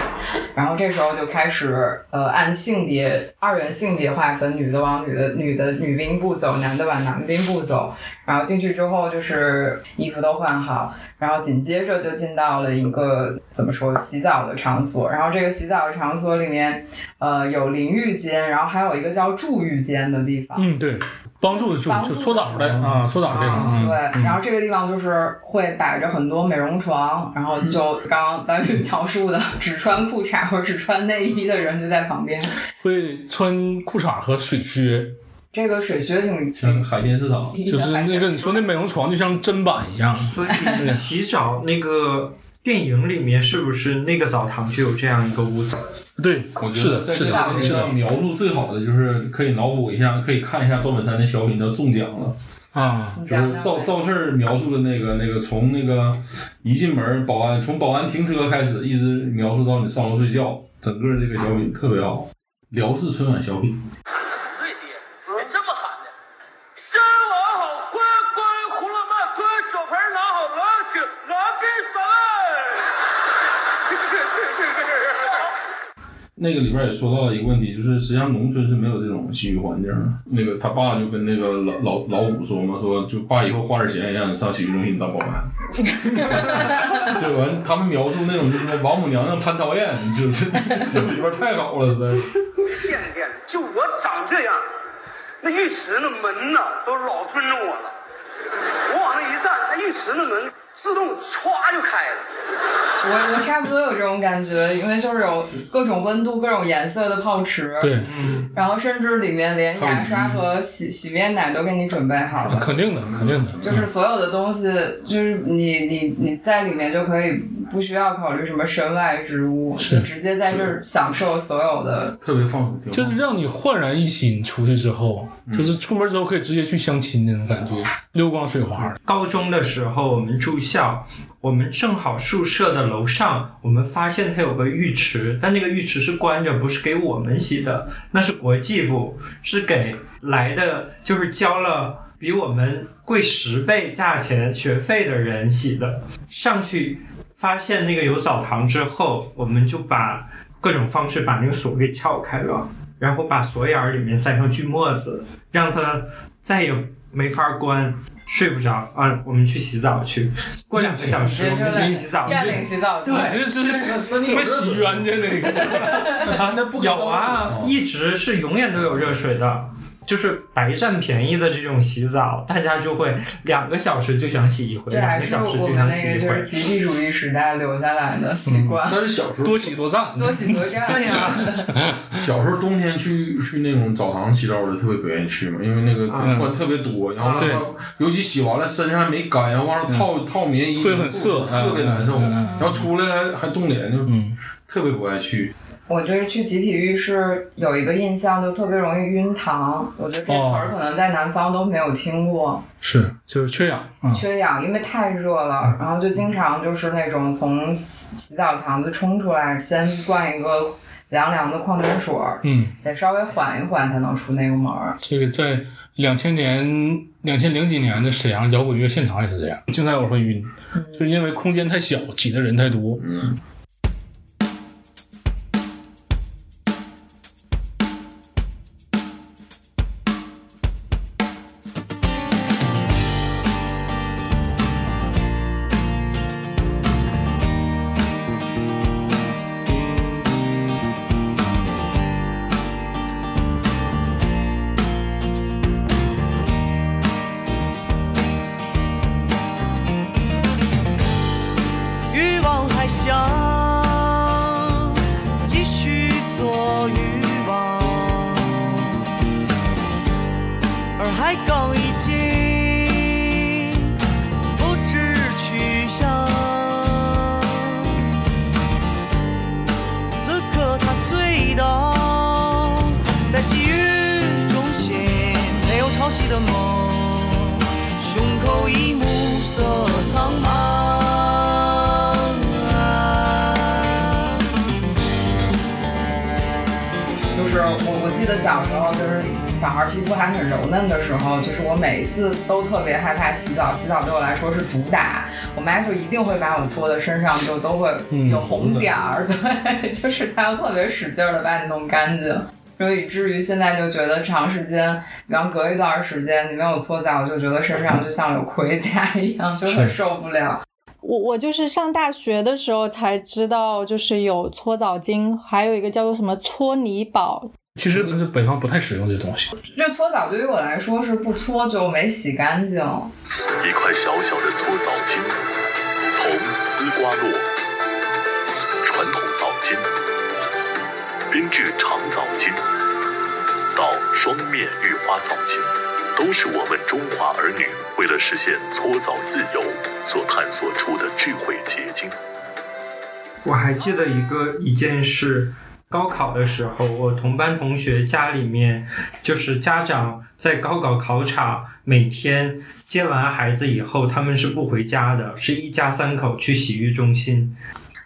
Speaker 2: 然后这时候就开始呃按性别二元性别划分，女的往女的女的女兵部走，男的往男兵部走。然后进去之后就是衣服都换好，然后紧接着就进到了一个怎么说洗澡的场所，然后这个洗澡的场所里面呃有淋浴间，然后还有一个叫助浴间的地方。
Speaker 1: 嗯，对，帮助的助就搓澡的啊，搓澡这种。嗯
Speaker 2: 对，然后这个地方就是会摆着很多美容床，然后就刚刚白宇描述的，只穿裤衩或者只穿内衣的人就在旁边。
Speaker 1: 会穿裤衩和水靴，
Speaker 2: 这个水靴挺
Speaker 5: 像海鲜市场，
Speaker 1: 就是那个你说那美容床就像砧板一样。
Speaker 6: 所以 洗澡那个电影里面是不是那个澡堂就有这样一个屋子？
Speaker 1: 对，
Speaker 5: 我觉
Speaker 1: 得，是
Speaker 5: 得在这个
Speaker 1: 的，是的
Speaker 5: 问题上描述最好的就是可以脑补一下，可以看一下赵本山的小品叫《中奖了》。
Speaker 1: 啊，
Speaker 5: 就是赵赵四描述的那个那个从那个一进门保安从保安停车开始，一直描述到你上楼睡觉，整个这个小品特别好，辽视春晚小品。那个里边也说到了一个问题，就是实际上农村是没有这种洗浴环境的。那个他爸就跟那个老老老五说嘛，说就爸以后花点钱让你上洗浴中心当保安。这完他们描述那种就是王母娘娘蟠桃宴，就是 这里边太好了，实在是。
Speaker 7: 天天，就我长这样，那浴池那门呐都老尊重我了。我往那一站，那浴池那门自动歘就开了。
Speaker 2: 我我差不多有这种感觉，因为就是有各种温度、各种颜色的泡池，
Speaker 1: 对，
Speaker 2: 然后甚至里面连牙刷和洗洗面奶都给你准备好了。
Speaker 1: 肯定的，肯定的。
Speaker 2: 就是所有的东西，就是你你你在里面就可以不需要考虑什么身外之物，
Speaker 1: 是
Speaker 2: 直接在这儿享受所有的。
Speaker 5: 特别放松，
Speaker 1: 就是让你焕然一新，出去之后，就是出门之后可以直接去相亲那种感觉，溜光水滑。
Speaker 6: 高中的时候，我们住校，我们正好宿舍的楼上，我们发现它有个浴池，但那个浴池是关着，不是给我们洗的，那是国际部，是给来的，就是交了比我们贵十倍价钱学费的人洗的。上去发现那个有澡堂之后，我们就把各种方式把那个锁给撬开了，然后把锁眼儿里面塞上锯末子，让它再也没法关。睡不着啊，我们去洗澡去。过两个小时我们去洗澡
Speaker 2: 占
Speaker 6: 去。
Speaker 2: 领洗澡
Speaker 6: 对
Speaker 1: 是是
Speaker 5: 那你有
Speaker 1: 特别洗冤家那个。
Speaker 6: 啊，那不有啊，一直是永远都有热水的，就是白占便宜的这种洗澡，大家就会两个小时就想洗一回，两个小时就想洗一回。
Speaker 2: 集体主义时代留下来的习惯，
Speaker 5: 但是小时候
Speaker 1: 多洗多脏，
Speaker 2: 多洗多占。
Speaker 6: 对呀、
Speaker 5: 小时候冬天去去那种澡堂洗澡就特别不愿意去嘛，因为那个
Speaker 6: 嗯
Speaker 5: 穿特别多，然后
Speaker 1: 对
Speaker 5: 尤其洗完了身上还没干，然后往上套套棉衣，
Speaker 1: 会很涩
Speaker 5: 特别难受，然后出来还还冻脸，就
Speaker 1: 嗯，
Speaker 5: 特别不爱去。
Speaker 2: 我就是去集体浴室有一个印象，就特别容易晕糖。我觉得这词儿可能在南方都没有听过。
Speaker 1: 是，就是缺氧啊。
Speaker 2: 缺氧，因为太热了，然后就经常就是那种从洗洗澡堂子冲出来，先灌一个凉凉的矿泉水儿，
Speaker 1: 嗯，
Speaker 2: 得稍微缓一缓才能出那个门儿。
Speaker 1: 这个在两千年、两千零几年的沈阳摇滚乐现场也是这样，经常有人会晕，就是因为空间太小，挤的人太多。
Speaker 5: 嗯。
Speaker 2: 次都特别害怕洗澡，洗澡对我来说是毒打。我妈就一定会把我搓的身上就都会有红点儿，对，就是她要特别使劲的把你弄干净。所以以至于现在就觉得长时间，比方隔一段时间你没有搓澡，我就觉得身上就像有盔甲一样，就很受不了。
Speaker 10: 我我就是上大学的时候才知道，就是有搓澡巾，还有一个叫做什么搓泥宝。
Speaker 1: 其实是北方不太使用这东西。
Speaker 2: 这搓澡对于我来说是不搓就没洗干净。
Speaker 11: 一块小小的搓澡巾，从丝瓜络、传统澡巾、编制长澡巾到双面玉花澡巾，都是我们中华儿女为了实现搓澡自由所探索出的智慧结晶。
Speaker 6: 我还记得一个一件事，高考的时候，我同班同学家里面就是家长在高考考场每天接完孩子以后，他们是不回家的，是一家三口去洗浴中心。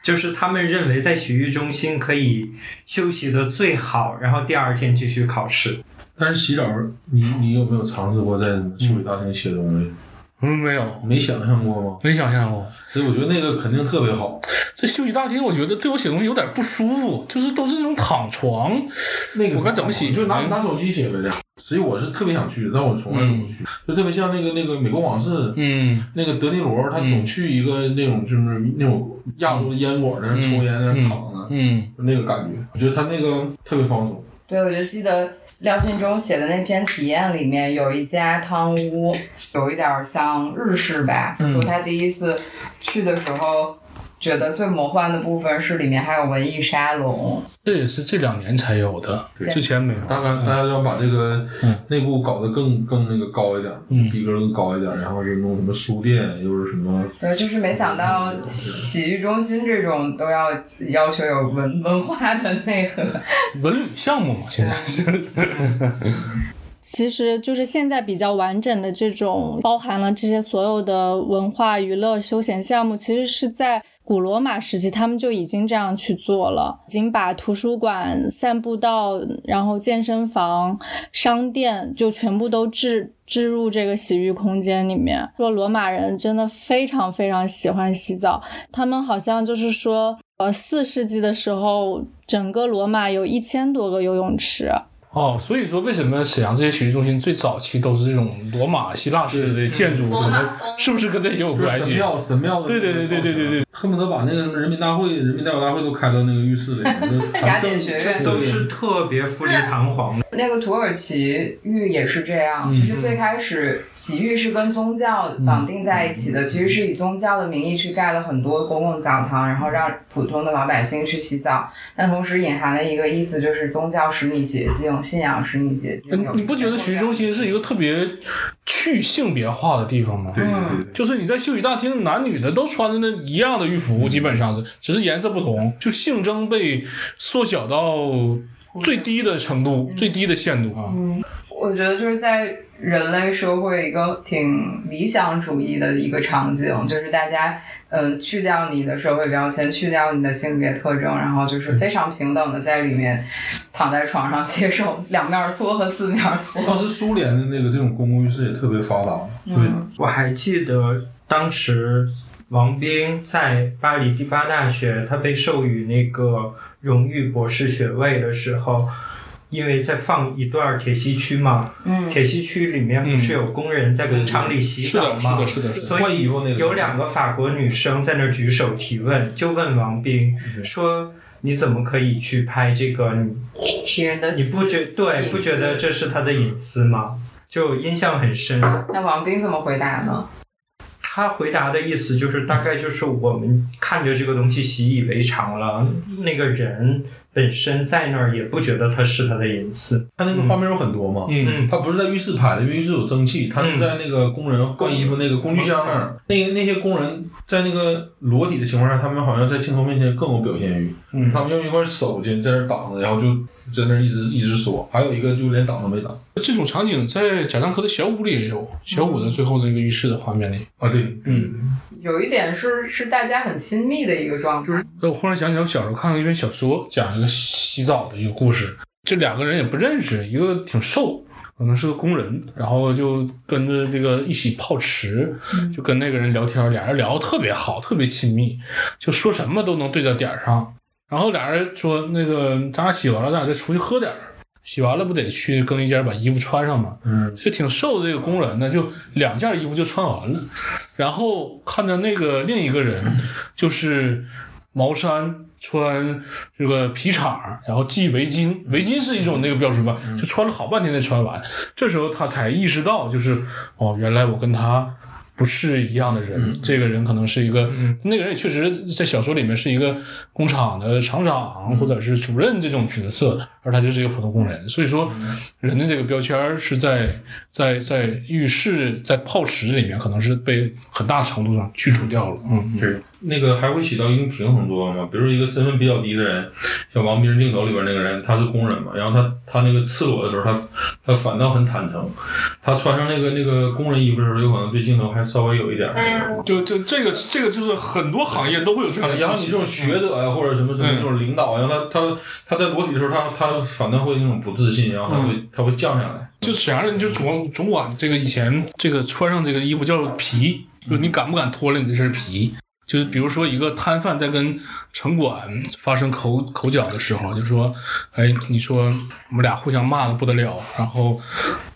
Speaker 6: 就是他们认为在洗浴中心可以休息的最好，然后第二天继续考试。
Speaker 5: 但是洗澡，你你有没有尝试过在休息大厅写东西？
Speaker 1: 没有，
Speaker 5: 没想象过吗？
Speaker 1: 没想象过。
Speaker 5: 所以我觉得那个肯定特别好。
Speaker 1: 这休息大厅，我觉得对我写东西有点不舒服，就是都是这种躺床，
Speaker 5: 那个
Speaker 1: 我该怎么写？
Speaker 5: 就拿拿手机写呗，这样。实际我是特别想去，但我从来都不去。就特别像那个那个美国往事，
Speaker 1: 嗯，
Speaker 5: 那个德尼罗，他总去一个那种就是那种亚洲的烟馆，在那抽烟，在那躺着，
Speaker 1: 嗯，就
Speaker 5: 那个感觉，我觉得他那个特别放松。
Speaker 2: 对，我就记得廖信忠写的那篇体验里面有一家汤屋，有一点像日式吧。
Speaker 1: 嗯
Speaker 2: 说他第一次去的时候，觉得最魔幻的部分是里面还有文艺沙龙。
Speaker 1: 这也是这两年才有的，之前没有。
Speaker 5: 大概大家要把这个内部搞得更更那个高一点，
Speaker 1: 嗯，
Speaker 5: 逼格更高一点，然后就弄什么书店，又是什么。
Speaker 2: 对，就是没想到洗洗浴中心这种都要要求有文文化的内核。
Speaker 1: 文旅项目嘛，现在是。
Speaker 10: 其实就是现在比较完整的这种包含了这些所有的文化娱乐休闲项目，其实是在古罗马时期他们就已经这样去做了，已经把图书馆、散步道、然后健身房、商店就全部都置置入这个洗浴空间里面。说罗马人真的非常非常喜欢洗澡，他们好像就是说，呃，四世纪的时候，整个罗马有一千多个游泳池。
Speaker 1: 哦，所以说为什么沈阳这些洗浴中心最早期都是这种罗马希腊式的建筑？可能是不是跟这也有关系？
Speaker 5: 神庙神庙的，
Speaker 1: 对对对对对对对，
Speaker 5: 恨不得把那个什么人民大会、人民代表大会都开到那个浴室里，
Speaker 2: 雅典学院
Speaker 6: 都是特别富丽堂皇的。
Speaker 2: 那个土耳其浴也是这样，
Speaker 1: 嗯
Speaker 2: 就是最开始洗浴是跟宗教绑定在一起的，其实是以宗教的名义去盖了很多公共澡堂，然后让普通的老百姓去洗澡。但同时隐含了一个意思，就是宗教使你洁净，种信仰是你洁净。有
Speaker 1: 你不觉得洗浴中心是一个特别去性别化的地方吗？
Speaker 5: 对对
Speaker 2: 嗯
Speaker 5: 对，
Speaker 1: 就是你在休息大厅，男女的都穿着那一样的浴服，基本上是，只是颜色不同，就性征被缩小到最低的程度，最低的限度啊。
Speaker 2: 嗯，我觉得就是在人类社会一个挺理想主义的一个场景，就是大家嗯、呃去掉你的社会标签，去掉你的性别特征，然后就是非常平等的在里面躺在床上接受两面搓和四面搓。
Speaker 5: 当时苏联的那个这种公共浴室也特别发达，对，
Speaker 2: 嗯
Speaker 6: 我还记得当时王斌在巴黎第八大学，他被授予那个荣誉博士学位的时候，因为在放一段铁西区嘛，
Speaker 2: 嗯
Speaker 6: 铁西区里面不是有工人在工厂里洗澡吗？
Speaker 1: 嗯是的是的是的
Speaker 6: 所以有两个法国女生在那儿举手提问，就问王斌说：“你怎么可以去拍这个？你
Speaker 2: 别人的
Speaker 6: 你不觉对不觉得这是他的隐私吗？”就印象很深。
Speaker 2: 那王斌怎么回答呢？
Speaker 6: 他回答的意思就是，大概就是我们看着这个东西习以为常了，那个人本身在那儿也不觉得他是他的隐私。
Speaker 5: 他那个画面有很多嘛，
Speaker 1: 嗯，
Speaker 5: 他不是在浴室拍的，因为浴室有蒸汽，他是在那个工人换衣服那个工具箱那儿，那个那些工人在那个裸体的情况下，他们好像在镜头面前更有表现欲，
Speaker 1: 嗯。
Speaker 5: 他们用一块手巾在那儿挡着，然后就在那儿一直一直说，还有一个就连挡都没挡。
Speaker 1: 这种场景在贾樟柯的小五里也有，小五的最后的那个浴室的画面里。
Speaker 5: 啊，对，
Speaker 1: 嗯，
Speaker 2: 有一点是是大家很亲密的一个状态。
Speaker 1: 就是我忽然想起来，我小时候看过一篇小说，讲一个洗澡的一个故事。这两个人也不认识，一个挺瘦，可能是个工人，然后就跟着这个一起泡池，就跟那个人聊天，俩人聊得特别好，特别亲密，就说什么都能对到点儿上。然后俩人说：“那个咱俩洗完了，咱俩再出去喝点儿。洗完了不得去更衣间把衣服穿上吗？”
Speaker 5: 嗯，
Speaker 1: 这挺瘦的这个工人呢，就两件衣服就穿完了，然后看着那个另一个人，就是毛衫穿这个皮厂，然后系围巾，围巾是一种那个标准吧，就穿了好半天才穿完。这时候他才意识到，就是哦，原来我跟他。不是一样的人，这个人可能是一个，那个人也确实在小说里面是一个工厂的厂长或者是主任这种角色，而他就是一个普通工人。所以说，人的这个标签儿是在在在浴室在泡池里面，可能是被很大程度上去除掉了。嗯，
Speaker 5: 对，那个还会起到一定平衡作用吗？比如说一个身份比较低的人，像王斌镜头里边那个人，他是工人嘛，然后他他那个赤裸的时候，他他反倒很坦诚，他穿上那个那个工人衣服的时候，有可能对镜头还稍微有一点儿那个。
Speaker 1: 就就这个这个就是很多行业都会有这样的。
Speaker 5: 然后你这种学者呀、或者什么什么这种领导，然后他他他在裸体的时候，他他反倒会那种不自信，然后他会、他会降下来。
Speaker 1: 就沈阳人就总总管这个以前这个穿上这个衣服叫皮，就你敢不敢脱了你这身皮？就是比如说一个摊贩在跟城管发生口口角的时候，就说，哎，你说我们俩互相骂的不得了，然后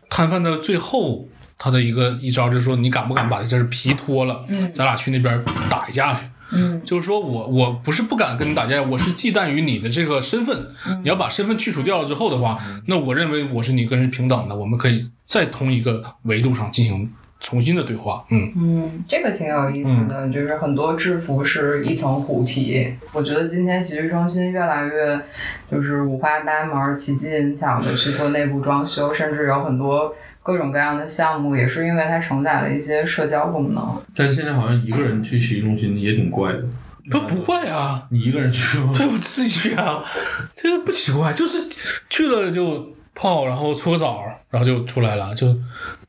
Speaker 1: 摊贩的最后他的一个一招就是说，你敢不敢把这身皮脱了？
Speaker 2: 嗯
Speaker 1: 咱俩去那边打一架去。
Speaker 2: 嗯
Speaker 1: 就是说我我不是不敢跟你打架，我是忌惮于你的这个身份。你要把身份去除掉了之后的话，那我认为我是你跟人平等的，我们可以在同一个维度上进行重新的对话。嗯
Speaker 2: 嗯，这个挺有意思的，就是很多制服是一层虎皮。我觉得今天洗浴中心越来越就是五花八门、奇技淫巧的去做内部装修，甚至有很多各种各样的项目，也是因为它承载了一些社交功能。
Speaker 5: 但现在好像一个人去洗浴中心也挺怪的。
Speaker 1: 不不怪啊，
Speaker 5: 你一个人去吗？
Speaker 1: 对我自己去啊，这个不奇怪，就是去了就泡，然后搓个澡，然后就出来了，就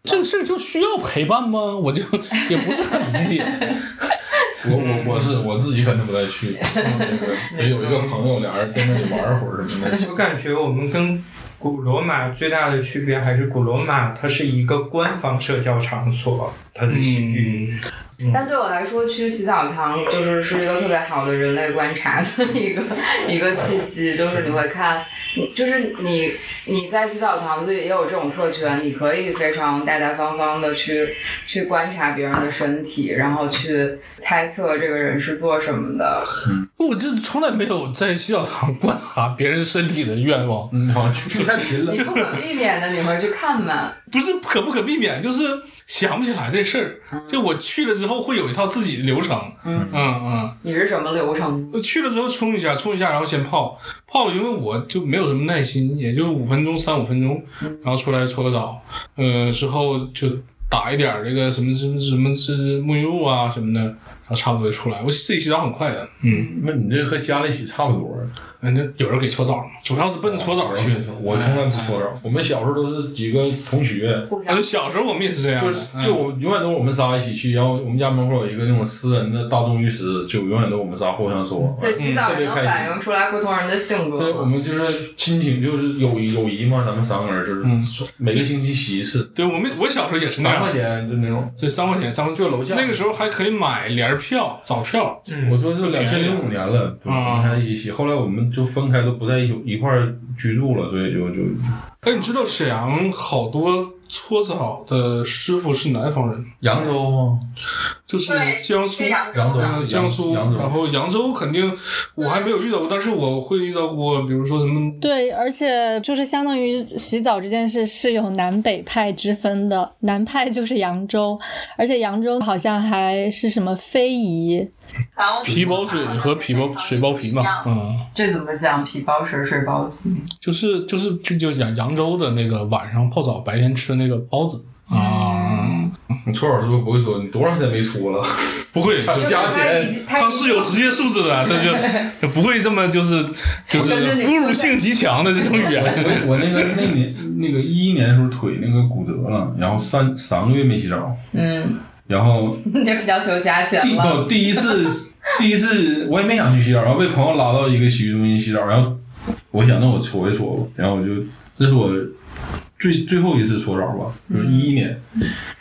Speaker 1: 这个事儿就需要陪伴吗？我就也不是很理解。
Speaker 5: 我我我是我自己肯定不带去，那个也有一个朋友，俩人在那里玩会儿什么的。
Speaker 6: 我感觉我们跟古罗马最大的区别还是古罗马它是一个官方社交场所，它的洗浴。
Speaker 2: 但对我来说，去洗澡堂就是是一个特别好的人类观察的一个一个契机，就是你会看，你就是你你在洗澡堂子里也有这种特权，你可以非常大大方方的去去观察别人的身体，然后去猜测这个人是做什么的。
Speaker 1: 我就从来没有在洗澡堂观察别人身体的愿望。
Speaker 5: 嗯，去去太频了
Speaker 2: 你。不可避免的你会去看嘛？
Speaker 1: 不是可不可避免，就是想不起来这事儿。就我去了之后会有一套自己的流程。
Speaker 2: 嗯
Speaker 1: 嗯嗯。
Speaker 2: 你是什么流程？
Speaker 1: 去了之后冲一下，冲一下，然后先泡泡，因为我就没有什么耐心，也就五分钟三五分钟，然后出来搓个澡，呃，之后就打一点儿这个什么什么什么是沐浴露啊什么的，然后差不多就出来。我自己洗澡很快的，嗯，
Speaker 5: 那你这和家里洗差不多。
Speaker 1: 嗯，那有人给搓澡吗？主要是奔搓澡去的。
Speaker 5: 我从来不搓澡，我们小时候都是几个同学，
Speaker 1: 啊，小时候我们也是这样的，
Speaker 5: 就是就我永远都是我们仨一起去，然后我们家门口有一个那种私人的大众浴室，就永远都我们仨互相搓，
Speaker 2: 对，洗澡
Speaker 5: 特别
Speaker 2: 也能
Speaker 5: 开心。
Speaker 2: 反映出来不同人的性格
Speaker 5: 对，我。们就是亲情，就是友谊友谊嘛，咱们三个人就是每个星期洗一次，
Speaker 1: 对我们我小时候也是那样
Speaker 5: 三块钱就那种。
Speaker 1: 这三块钱，三块
Speaker 5: 就楼下
Speaker 1: 那个时候还可以买帘票、早票。
Speaker 5: 我说就两千零五年了，对
Speaker 1: 啊。
Speaker 5: 我们还一起，后来我们就分开，都不在一一块儿居住了，所以就就。
Speaker 1: 哎，你知道沈阳好多搓澡的师傅是南方人，
Speaker 5: 扬州吗？
Speaker 1: 就是江苏、
Speaker 5: 扬州
Speaker 1: 嗯江苏，然后扬州肯定我还没有遇到过，但是我会遇到过，比如说什么
Speaker 10: 对，而且就是相当于洗澡这件事是有南北派之分的，南派就是扬州，而且扬州好像还是什么非遗，
Speaker 1: 皮包水和皮包水包皮嘛，嗯，
Speaker 2: 这怎么讲？皮包水，水包皮。
Speaker 1: 就是就是就就讲扬州的那个晚上泡澡，白天吃的那个包子啊，
Speaker 5: 你搓澡是不是不会说你多长时间没搓了？
Speaker 1: 不会
Speaker 5: 加钱，
Speaker 1: 他是有职业素质的，他就不会这么就是就是侮辱性极强的这种语言。
Speaker 5: 我我那个那年那个一一年的时候腿那个骨折了，然后三三个月没洗澡，
Speaker 2: 嗯，
Speaker 5: 然后
Speaker 2: 你这要求加钱
Speaker 5: 第
Speaker 2: 了。
Speaker 5: 不第一次第一次我也没想去洗澡，然后被朋友拉到一个洗浴中心洗澡，然后我想那我搓一搓吧，然后我就这是我最最后一次搓澡吧，就是一一年，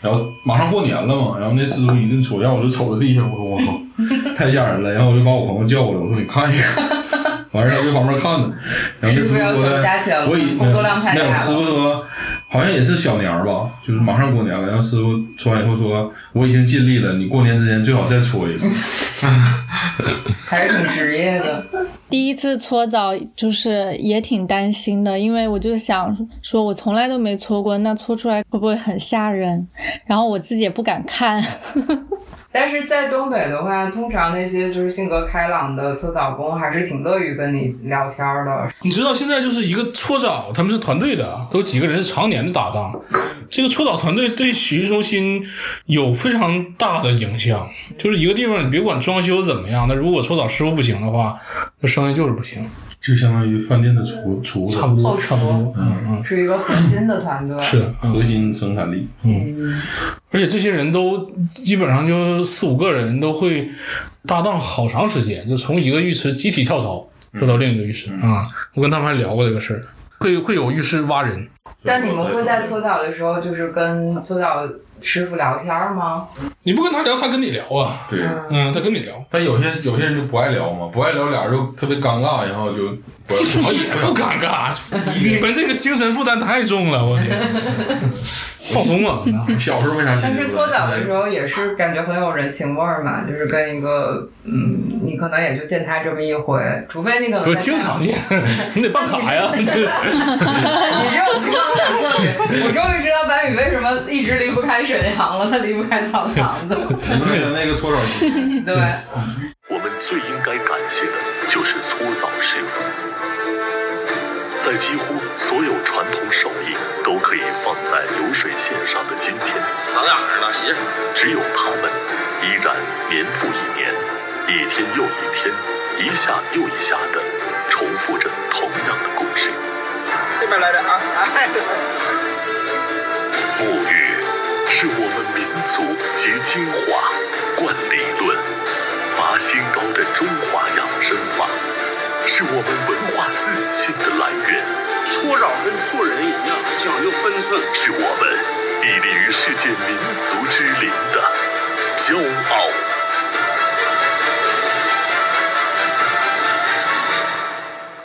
Speaker 5: 然后马上过年了嘛，然后那师傅一顿搓，然后我就瞅着地下，我说我靠，太吓人了，然后我就把我朋友叫过来，我说你看一看。完事儿他就旁边看着，然后那师傅说我已
Speaker 2: 工作量太
Speaker 5: 没有，
Speaker 2: 大了
Speaker 5: 师傅说好像也是小年儿吧，就是马上过年了，然后师傅搓完以后说我已经尽力了，你过年之前最好再搓一次。
Speaker 2: 还是挺职业的。
Speaker 10: 第一次搓澡就是也挺担心的，因为我就想说，我从来都没搓过，那搓出来会不会很吓人？然后我自己也不敢看。
Speaker 2: 但是在东北的话，通常那些就是性格开朗的搓澡工还是挺乐于跟你聊天的。
Speaker 1: 你知道现在就是一个搓澡，他们是团队的，都几个人是常年的搭档。这个搓澡团队对洗浴中心有非常大的影响。就是一个地方，你别管装修怎么样，那如果搓澡师傅不行的话，那生意就是不行。
Speaker 5: 就相当于饭店的厨厨子，
Speaker 1: 差不多，差不多，嗯嗯，
Speaker 2: 是一个核心的团队。
Speaker 1: 是
Speaker 5: 核心生产力。
Speaker 1: 嗯，而且这些人都基本上就四五个人都会搭档好长时间，就从一个浴池集体跳槽跳到另一个浴池啊。我跟他们还聊过这个事儿，会会有浴室挖人。
Speaker 2: 但你们会在搓澡的时候，就是跟搓澡师傅聊天吗？
Speaker 1: 你不跟他聊，他跟你聊啊。
Speaker 5: 对，
Speaker 1: 嗯，他跟你聊。
Speaker 5: 但有些有些人就不爱聊嘛，不爱聊，俩人就特别尴尬，然后就不爱
Speaker 1: 也 不尴尬，你们这个精神负担太重了，我天，放松了。
Speaker 5: 小时候为啥
Speaker 2: 但是搓澡的时候也是感觉很有人情味儿嘛，就是跟一个嗯，你可能也就见他这么一回，除非你可能
Speaker 1: 我经常见，你得办卡呀。
Speaker 2: 你这种情况很特别。我终于知道白宇为什么一直离不开沈阳了，他离不开澡堂子。
Speaker 5: 对的那个搓澡机。
Speaker 2: 对，
Speaker 11: 我们最应该感谢的就是搓澡师傅，在几乎所有传统手艺都可以放在流水线上的今天，
Speaker 4: 哪哪儿呢，媳妇？
Speaker 11: 只有他们依然年复一年，一天又一天，一下又一下的重复着同样的故事。
Speaker 4: 这边来点啊！哎，
Speaker 11: 沐浴是我们民族及精华、灌理论、拔新高的中华养生法，是我们文化自信的来源。
Speaker 7: 搓澡跟做人一样，讲究分寸。
Speaker 11: 是我们屹立于世界民族之林的骄傲。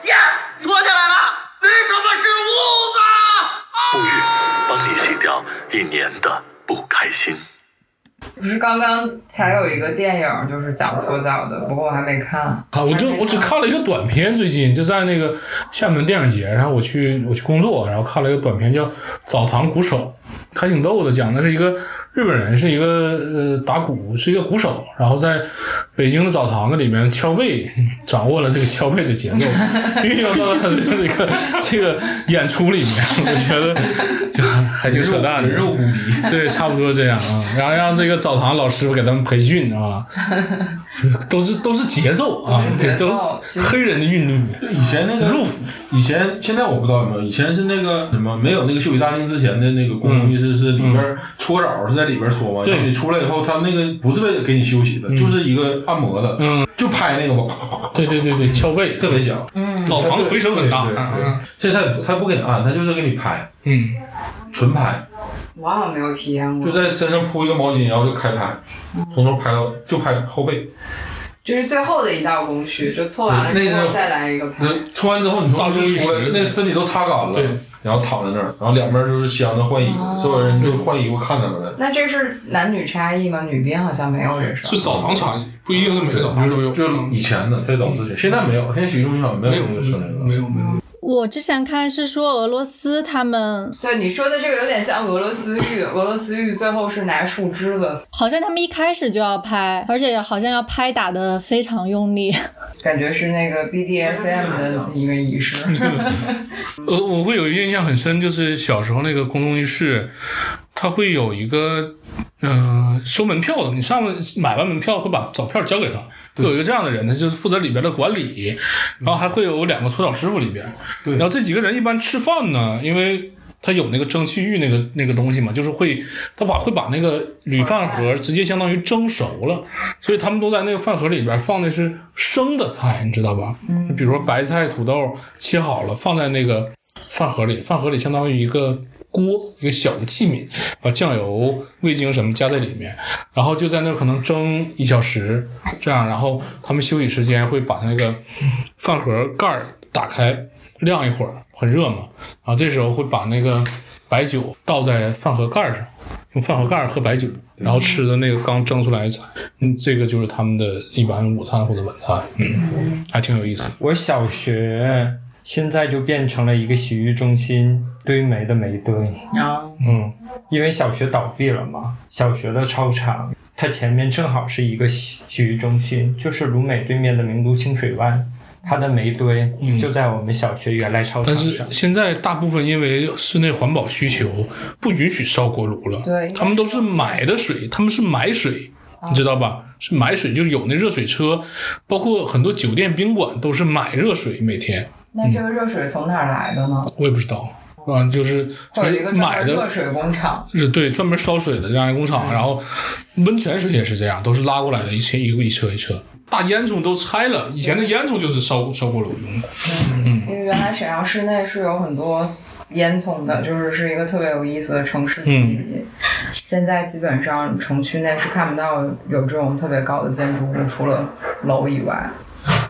Speaker 4: 耶，搓下来了！你他妈是痦子！
Speaker 11: 沐浴帮你洗掉一年的不开心。
Speaker 2: 不是刚刚才有一个电影就是讲搓澡的，不过我还没看。
Speaker 1: 啊，我就我只看了一个短片，最近就在那个厦门电影节，然后我去我去工作，然后看了一个短片叫《澡堂鼓手》，还挺逗的，讲的是一个日本人，是一个呃打鼓，是一个鼓手，然后在北京的澡堂子里面敲背，掌握了这个敲背的节奏，运用到了他的这个这个演出里面，我觉得就还还挺扯淡的，
Speaker 5: 人肉攻击，
Speaker 1: 对，差不多这样啊，然后让这个澡堂老师傅给他们培训啊，都是都是节奏啊，
Speaker 2: 这
Speaker 1: 都是黑人的韵律。
Speaker 5: 以前那个以前现在我不知道有没有，以前是那个什么没有那个休息大厅之前的那个公共浴室是里边搓澡是在里边搓嘛，
Speaker 1: 对。
Speaker 5: 你出来以后，他那个不是为了给你休息的，就是一个按摩的，
Speaker 1: 嗯，
Speaker 5: 就拍那个嘛，啪啪啪啪
Speaker 1: 对对对对，敲背
Speaker 5: 特别响，
Speaker 2: 嗯。
Speaker 1: 澡堂的回声很大
Speaker 5: 对对对
Speaker 1: 嗯。
Speaker 5: 现在他不他不给你按，他就是给你拍，
Speaker 1: 嗯，
Speaker 5: 纯拍，
Speaker 2: 我好像没有体验过
Speaker 5: 就。在身上铺一个毛巾，然后就开拍，从头拍到就拍后背。
Speaker 2: 就是最后的一道工序，就搓完了之后
Speaker 5: 对那个
Speaker 2: 再来一个拍。
Speaker 5: 搓完之后，你从浴出来，那身体都擦干了
Speaker 1: 对，
Speaker 5: 然后躺在那儿，然后两边就是箱子换衣
Speaker 2: 哦
Speaker 5: 服，所有人就换衣服看他们了。
Speaker 2: 那这是男女差异吗？女兵好像没有这事儿。
Speaker 1: 是澡堂差异，不一定是每个澡堂都有。
Speaker 5: 就以前的，在早之前，现在没有，现在洗浴中心好像没有那个说那个。
Speaker 1: 没有没有。
Speaker 10: 我之前看是说俄罗斯他们
Speaker 2: 对你说的这个有点像俄罗斯浴，俄罗斯浴最后是拿树枝子，
Speaker 10: 好像他们一开始就要拍，而且好像要拍打的非常用力。
Speaker 2: 感觉是那个 BDSM 的一个仪式。
Speaker 1: 呃，我会有一个印象很深，就是小时候那个公共浴室，它会有一个呃收门票的，你上面买完门票会把澡票交给他。会有一个这样的人，他就是负责里边的管理，然后还会有两个搓澡师傅里边，然后这几个人一般吃饭呢，因为他有那个蒸汽浴那个那个东西嘛，就是会他把会把那个铝饭盒直接相当于蒸熟了，所以他们都在那个饭盒里边放的是生的菜，你知道吧？
Speaker 2: 嗯？
Speaker 1: 比如说白菜、土豆切好了放在那个饭盒里，饭盒里相当于一个锅，一个小的器皿，把酱油、味精什么加在里面，然后就在那儿可能蒸一小时，这样，然后他们休息时间会把那个饭盒盖儿打开晾一会儿，很热嘛，然后这时候会把那个白酒倒在饭盒盖上，用饭盒盖喝白酒，然后吃的那个刚蒸出来的菜，嗯，这个就是他们的一般午餐或者晚餐，嗯，还挺有意思。
Speaker 6: 我小学现在就变成了一个洗浴中心堆煤的煤堆，
Speaker 2: 啊，
Speaker 1: 嗯，
Speaker 6: 因为小学倒闭了嘛，小学的操场它前面正好是一个洗洗浴中心，就是鲁美对面的名都清水湾，它的煤堆就在我们小学原来操场
Speaker 1: 但是。现在大部分因为室内环保需求，不允许烧锅炉了。
Speaker 2: 对
Speaker 1: 他们都是买的水，他们是买水，你知道吧？是买水，就是有那热水车，包括很多酒店宾馆都是买热水，每天
Speaker 2: 那这个热水从哪儿来的呢？
Speaker 1: 我也不知道。啊，就是就是
Speaker 2: 或者一个专
Speaker 1: 买的
Speaker 2: 门热水工厂。
Speaker 1: 是对专门烧水的这样一个工厂，然后温泉水也是这样，都是拉过来的，一车一个一车一车。大烟囱都拆了，以前的烟囱就是烧烧锅炉用的。嗯
Speaker 2: 因为原来沈阳市内是有很多烟囱的，就是是一个特别有意思的城市记忆。现在基本上城区内是看不到有这种特别高的建筑物，除了楼以外。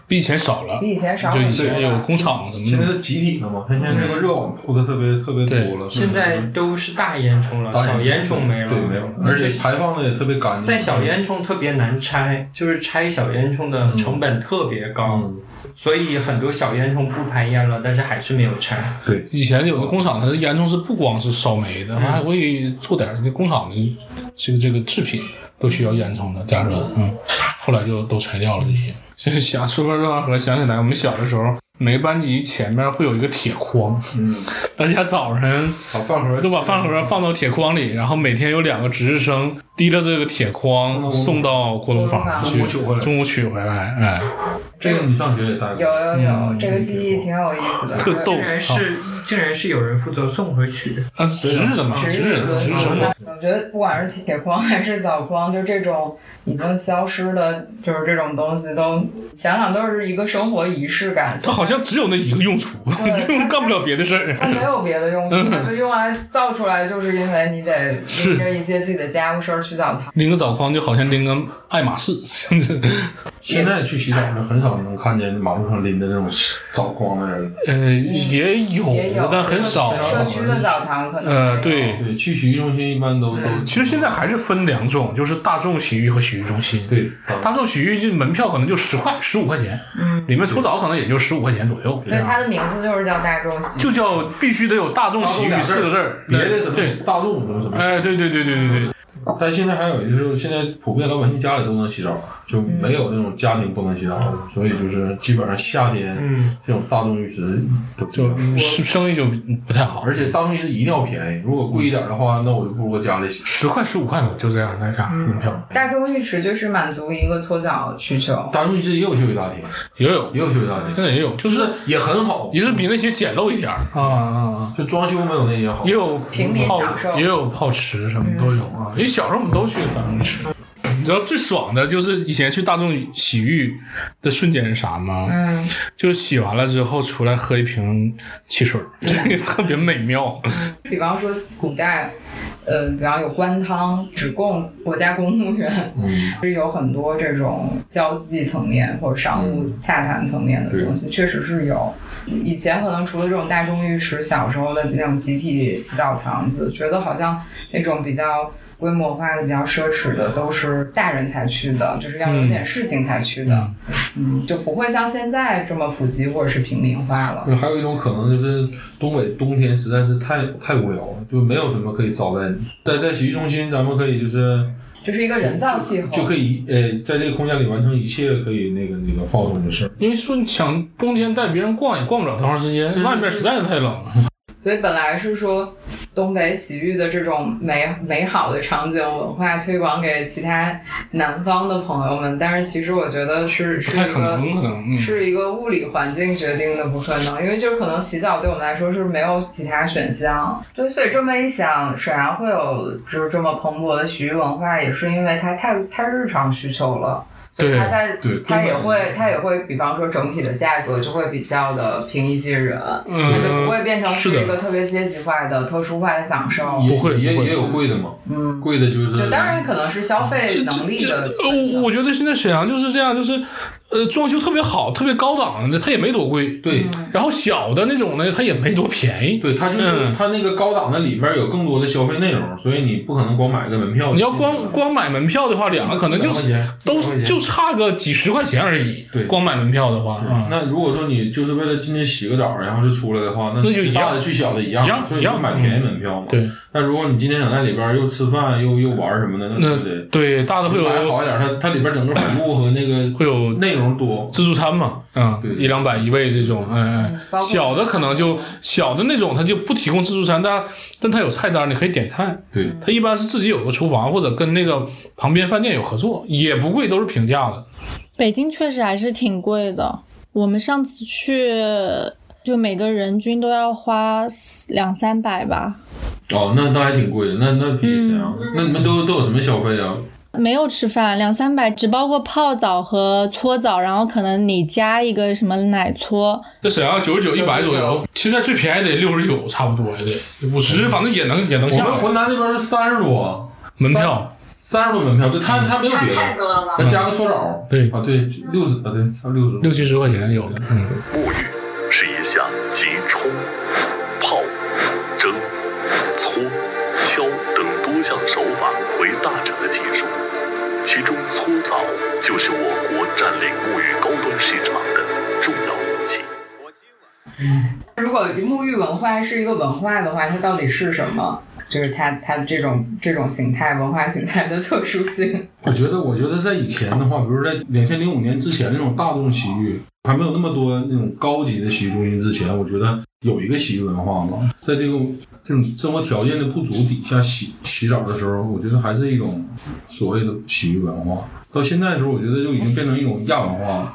Speaker 1: 比以前少了，
Speaker 2: 比以前少
Speaker 1: 就以前有工厂什么的。
Speaker 5: 现在是集体的嘛，现在这个热网铺的特别特别多了。
Speaker 6: 现在都是大烟囱了，小烟囱没了。
Speaker 5: 对，没有了，而且排放的也特别干净。
Speaker 6: 但小烟囱特别难拆，就是拆小烟囱的成本特别高，
Speaker 5: 嗯
Speaker 6: 所以很多小烟囱不排烟了，但是还是没有拆。
Speaker 5: 对，
Speaker 1: 以前有的工厂，它的烟囱是不光是烧煤的，它还会做点儿这工厂的这个这个制品都需要烟囱的加热，嗯，后来就都拆掉了这些。现在想说说热饭盒，想起来我们小的时候，每个班级前面会有一个铁筐，
Speaker 5: 嗯，
Speaker 1: 大家早晨
Speaker 5: 把饭盒
Speaker 1: 都把饭盒放到铁筐里，然后每天有两个值日生提着这个铁筐送到锅炉房去，
Speaker 5: 中午取回来
Speaker 1: 中午取回来，哎，
Speaker 5: 这个你上学也带过？
Speaker 2: 有有有，
Speaker 1: 嗯
Speaker 2: 这个记忆挺有意思的。
Speaker 1: 特逗
Speaker 6: 是竟然是有人负责送回去，
Speaker 1: 啊，值日的嘛，值日的值日生嘛，
Speaker 2: 我觉得不管是铁筐还是澡筐，就这种已经消失的，就是这种东西都种想想都是一个生活仪式感。
Speaker 1: 它好像只有那一个用处，用干不了别的事儿
Speaker 2: 它没。有别的用处，它用来造出来，就是因为你得拎着一些自己的家务事儿去澡堂。
Speaker 1: 拎个澡筐就好像拎个爱马仕，甚至
Speaker 5: 现在去洗澡的很少能看见马路上拎的那种澡筐的人。
Speaker 1: 呃也有
Speaker 2: 也有，
Speaker 1: 但很少。
Speaker 2: 社区的澡堂可能
Speaker 1: 呃，对
Speaker 5: 对，去洗浴中心一般都都。
Speaker 1: 其实现在还是分两种，就是大众洗浴和洗浴中心。
Speaker 5: 对，
Speaker 1: 大众洗浴就门票可能就十块、十五块钱，
Speaker 2: 嗯，
Speaker 1: 里面搓澡可能也就十五块钱左右，
Speaker 2: 所以它的名字就是叫大众洗浴，
Speaker 1: 就叫必须得有大众洗浴四个字儿，
Speaker 5: 别的什么
Speaker 1: 对
Speaker 5: 大众什么什么。
Speaker 1: 哎，对对对对对对。
Speaker 5: 但现在还有就是，现在普遍老百姓家里都能洗澡，就没有那种家庭不能洗澡的，所以就是基本上夏天，
Speaker 1: 嗯，
Speaker 5: 这种大众浴池就
Speaker 1: 就生生意就不太好。
Speaker 5: 而且大众浴池一定要便宜，如果贵一点的话，那我就不如搁家里洗。
Speaker 1: 十块十五块就这样，那啥门票。
Speaker 2: 大众浴池就是满足一个搓澡需求。
Speaker 5: 大众浴池也有休息大厅，
Speaker 1: 也有
Speaker 5: 也有休息大厅，
Speaker 1: 现在也有，就是
Speaker 5: 也很好，
Speaker 1: 也是比那些简陋一点儿啊啊啊，
Speaker 5: 就装修没有那些好，
Speaker 1: 也有
Speaker 2: 平民
Speaker 1: 泡
Speaker 2: 享受
Speaker 1: 也有泡池什么都有啊。因为小时候我们都去大众浴池。你知道最爽的就是以前去大众洗浴的瞬间是啥吗？
Speaker 2: 嗯，
Speaker 1: 就洗完了之后出来喝一瓶汽水，这 个特别美妙。
Speaker 2: 比方说古代，呃，比方有官汤只供国家公务员，
Speaker 5: 嗯，
Speaker 2: 是有很多这种交际层面或者商务洽谈层面的东西，确实是有。以前可能除了这种大众浴池，小时候的这种集体洗澡堂子，觉得好像那种比较。规模化的、比较奢侈的，都是大人才去的，就是要有点事情才去的，嗯，就不会像现在这么普及或者是平民化了。
Speaker 5: 对，还有一种可能就是东北冬天实在是太太无聊了，就没有什么可以招待你。在在洗浴中心，咱们可以就是。
Speaker 2: 就是一个人造气候，
Speaker 5: 就可以呃，在这个空间里完成一切可以那个那个放松的事儿。
Speaker 1: 因为说你想冬天带别人逛也逛不了多长时间，外面实在是太冷了。
Speaker 2: 所以本来是说东北洗浴的这种美美好的场景文化推广给其他南方的朋友们，但是其实我觉得是是一个、
Speaker 1: 嗯、
Speaker 2: 是一个物理环境决定的不可能，因为就是可能洗澡对我们来说是没有其他选项。对，所以这么一想，沈阳会有就是这么蓬勃的洗浴文化，也是因为它太太日常需求了。
Speaker 1: 对，
Speaker 2: 它在
Speaker 5: 对
Speaker 2: 它也会它也会，比方说整体的价格就会比较的平易近人，
Speaker 1: 嗯，
Speaker 2: 它就不会变成
Speaker 1: 是
Speaker 2: 一个特别阶级化的、特殊化的享受。
Speaker 1: 不会，
Speaker 5: 也也有贵的嘛，
Speaker 2: 嗯，
Speaker 5: 贵的就是。
Speaker 2: 就当然可能是消费能力的。
Speaker 1: 呃，我觉得现在沈阳就是这样，就是呃，装修特别好、特别高档的，它也没多贵。
Speaker 5: 对，
Speaker 1: 然后小的那种呢，它也没多便宜。
Speaker 5: 对，它就是它那个高档的里边有更多的消费内容，所以你不可能光买个门票。
Speaker 1: 你要光光买门票的话，两个可能就是都就差个几十块钱而已。
Speaker 5: 对，
Speaker 1: 光买门票的话，嗯，
Speaker 5: 那如果说你就是为了进去洗个澡，然后就出来的话，那
Speaker 1: 那就一样
Speaker 5: 大的去小的一样，
Speaker 1: 一样
Speaker 5: 所以你买便宜门票嘛。
Speaker 1: 对。
Speaker 5: 那如果你今天想在里边又吃饭又又玩什么的，
Speaker 1: 那
Speaker 5: 对
Speaker 1: 对大的会有
Speaker 5: 买好一点，它它里边整个服务和那个
Speaker 1: 会有
Speaker 5: 内容多，
Speaker 1: 自助餐嘛，啊、
Speaker 5: 对
Speaker 1: 一两百一位这种，嗯嗯，小的可能就小的那种，它就不提供自助餐，但但它有菜单，你可以点菜。
Speaker 5: 对，
Speaker 1: 它一般是自己有个厨房，或者跟那个旁边饭店有合作，也不贵，都是平价的。
Speaker 10: 北京确实还是挺贵的，我们上次去就每个人均都要花两三百吧。
Speaker 5: 哦，那那还挺贵的，那那比沈阳，
Speaker 10: 嗯
Speaker 5: 那你们都都有什么消费啊？
Speaker 10: 没有吃饭，两三百只包括泡澡和搓澡，然后可能你加一个什么奶搓。
Speaker 1: 在沈阳九十九、一百左右，现在最便宜得六十九，差不多也得五十，反正也能也能下。
Speaker 5: 我们浑南那边是三十多
Speaker 1: 门票，
Speaker 5: 三十多门票，对，他他没有别的，那加个搓澡，
Speaker 1: 对
Speaker 5: 啊，对，六十啊，对，差六十，
Speaker 1: 六七十块钱有的，嗯。
Speaker 2: 如果沐浴文化是一个文化的话，它到底是什么？就是它它这种这种形态文化形态的特殊性。
Speaker 5: 我觉得，我觉得在以前的话，比如在两千零五年之前那种大众洗浴，还没有那么多那种高级的洗浴中心之前，我觉得有一个洗浴文化嘛，在这种这种生活条件的不足底下洗洗澡的时候，我觉得还是一种所谓的洗浴文化。到现在的时候，我觉得就已经变成一种亚文化了。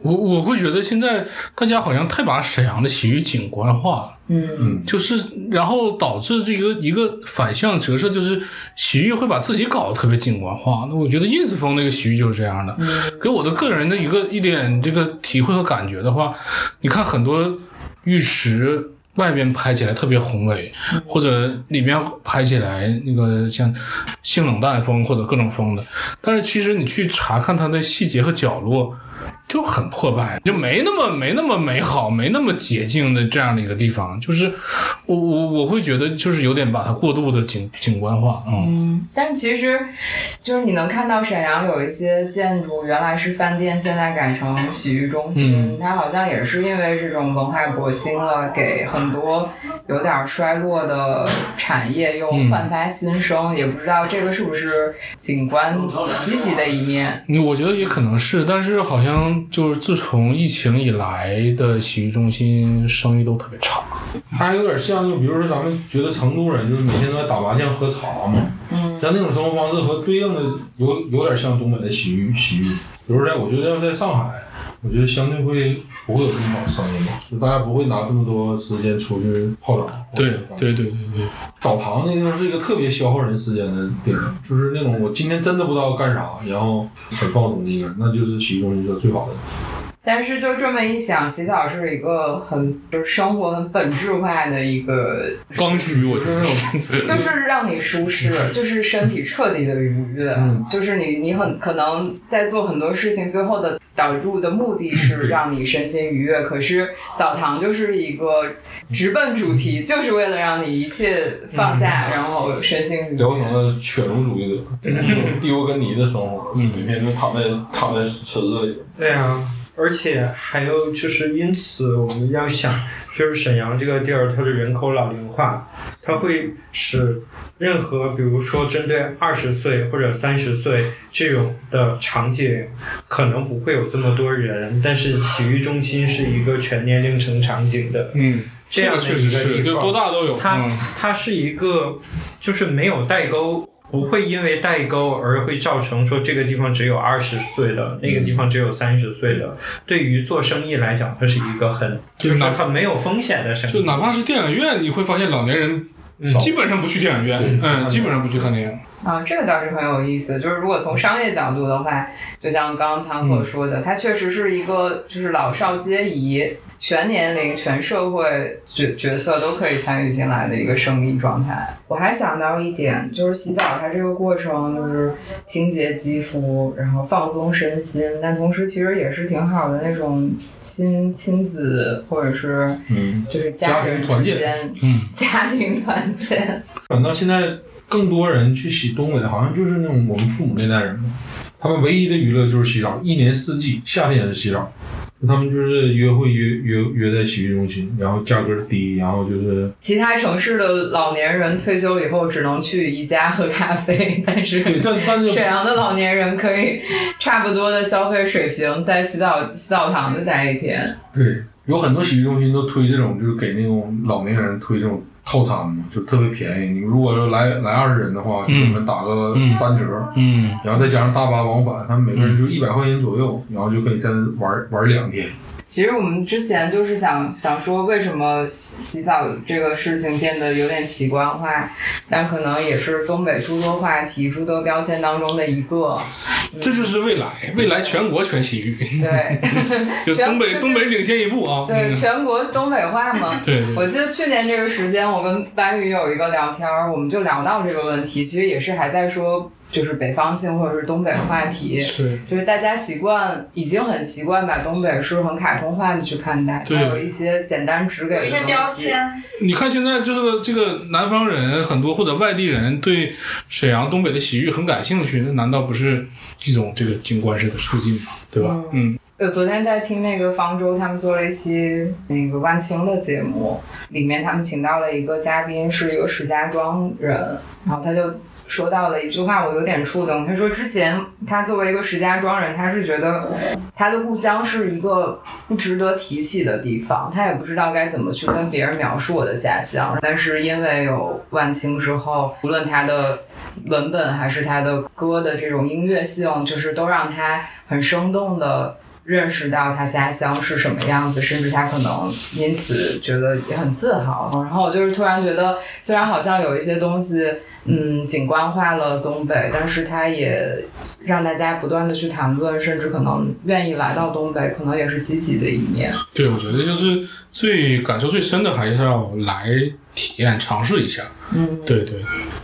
Speaker 1: 我我会觉得现在大家好像太把沈阳的洗浴景观化了。
Speaker 2: 嗯，
Speaker 1: 就是，然后导致这个一个反向折射，就是洗浴会把自己搞得特别景观化。那我觉得 ins 风那个洗浴就是这样的。给我的个人的一个一点这个体会和感觉的话，你看很多浴池外边拍起来特别宏伟，或者里面拍起来那个像性冷淡风或者各种风的，但是其实你去查看它的细节和角落。就很破败，就没那么没那么美好，没那么洁净的这样的一个地方，就是我我我会觉得就是有点把它过度的景景观化，嗯，
Speaker 2: 嗯，但是其实就是你能看到沈阳有一些建筑原来是饭店，现在改成洗浴中心，
Speaker 1: 嗯。
Speaker 2: 它好像也是因为这种文化革新了，给很多有点衰落的产业又
Speaker 1: 嗯。
Speaker 2: 焕发新生，也不知道这个是不是景观积极的一面。
Speaker 1: 嗯我觉得也可能是，但是好像就是自从疫情以来的洗浴中心生意都特别差，
Speaker 5: 它还有点像，就比如说咱们觉得成都人就是每天都在打麻将喝茶嘛，
Speaker 2: 嗯，
Speaker 5: 像那种生活方式和对应的有有点像东北的洗浴洗浴。比如说在我觉得要在上海，我觉得相对会不会有这么好生意嘛，就大家不会拿这么多时间出去泡澡。
Speaker 1: 对对对对对，
Speaker 5: 澡堂那地方是一个特别消耗人时间的地儿，就是那种我今天真的不知道干啥，然后很放松的一个人，那就是洗浴中心是最好的。
Speaker 2: 但是就这么一想，洗澡是一个很就是生活很本质化的一个
Speaker 1: 刚需，我觉得是，
Speaker 2: 就是让你舒适，就是身体彻底的愉悦，就是你你很可能在做很多事情，最后的导入的目的是让你身心愉悦。可是澡堂就是一个直奔主题，就是为了让你一切放下，然后身心愉悦。
Speaker 5: 聊成了犬儒主义者，丢跟泥的生活，每天就躺在躺在池子里。
Speaker 6: 对啊，而且还有就是，因此我们要想，就是沈阳这个地儿，它的人口老龄化，它会使任何比如说针对二十岁或者三十岁这种的场景，可能不会有这么多人，但是洗浴中心是一个全年龄层场景的，
Speaker 1: 嗯，
Speaker 6: 这样
Speaker 1: 确实是就
Speaker 6: 一个地方，
Speaker 1: 多大都有
Speaker 6: 它、
Speaker 1: 嗯
Speaker 6: 它是一个就是没有代沟。不会因为代沟而会造成说这个地方只有二十岁的，那个地方只有三十岁的。对于做生意来讲，它是一个很就是很没有风险的生意。
Speaker 1: 就哪怕是电影院，你会发现老年人基本上不去电影院，嗯，基本上不去看电影。
Speaker 2: 啊，这个倒是很有意思。就是如果从商业角度的话，就像刚刚汤可说的，它确实是一个就是老少皆宜、全年龄、全社会角角色都可以参与进来的一个生意状态。我还想到一点，就是洗澡它这个过程就是清洁肌肤，然后放松身心，但同时其实也是挺好的那种亲亲子或者是
Speaker 5: 嗯
Speaker 2: 就是
Speaker 5: 家
Speaker 2: 人
Speaker 5: 庭团建
Speaker 2: 之间
Speaker 5: 嗯
Speaker 2: 家庭团建。
Speaker 5: 反倒现在更多人去洗东北，好像就是那种我们父母那代人嘛，他们唯一的娱乐就是洗澡，一年四季，夏天也是洗澡。他们就是约会约约约在洗浴中心，然后价格低，然后就是
Speaker 2: 其他城市的老年人退休以后只能去宜家喝咖啡，但是
Speaker 5: 对但但是
Speaker 2: 沈阳的老年人可以差不多的消费水平在洗澡洗澡堂子待一天。
Speaker 5: 对，有很多洗浴中心都推这种，就是给那种老年人推这种套餐嘛，就特别便宜。你们如果说来来二十人的话，就给你们打个三折，
Speaker 1: 嗯，
Speaker 5: 然后再加上大巴往返，他们每个人就一百块钱左右，然后就可以在那玩玩两天。
Speaker 2: 其实我们之前就是想想说，为什么洗洗澡这个事情变得有点奇观化，但可能也是东北诸多话题、诸多标签当中的一个。
Speaker 1: 这就是未来，未来全国全洗浴。
Speaker 2: 对，
Speaker 1: 就东北
Speaker 2: 全
Speaker 1: 东北领先一步啊。
Speaker 2: 对，
Speaker 1: 嗯
Speaker 2: 全国东北话嘛。
Speaker 1: 对对
Speaker 2: 我记得去年这个时间，我跟班宇有一个聊天儿，我们就聊到这个问题，其实也是还在说。就是北方性或者是东北话题，
Speaker 1: 是
Speaker 2: 就是大家习惯已经很习惯把东北是很卡通化的去看待，
Speaker 1: 对
Speaker 2: 它有一些简单直给的东西。
Speaker 1: 你看现在这个这个南方人很多或者外地人对沈阳东北的洗浴很感兴趣，那难道不是一种这个景观式的促进吗？对吧？嗯
Speaker 2: 就昨天在听那个方舟，他们做了一期那个万青的节目，里面他们请到了一个嘉宾，是一个石家庄人，然后他就说到了一句话，我有点触动。他说之前他作为一个石家庄人，他是觉得他的故乡是一个不值得提起的地方，他也不知道该怎么去跟别人描述我的家乡。但是因为有万青之后，无论他的文本还是他的歌的这种音乐性，就是都让他很生动的。认识到他家乡是什么样子，甚至他可能因此觉得也很自豪。然后我就是突然觉得，虽然好像有一些东西，嗯，景观化了东北，但是他也让大家不断的去谈论，甚至可能愿意来到东北，可能也是积极的一面。
Speaker 1: 对，我觉得就是最感受最深的，还是要来体验、尝试一下。
Speaker 2: 嗯，
Speaker 1: 对对对，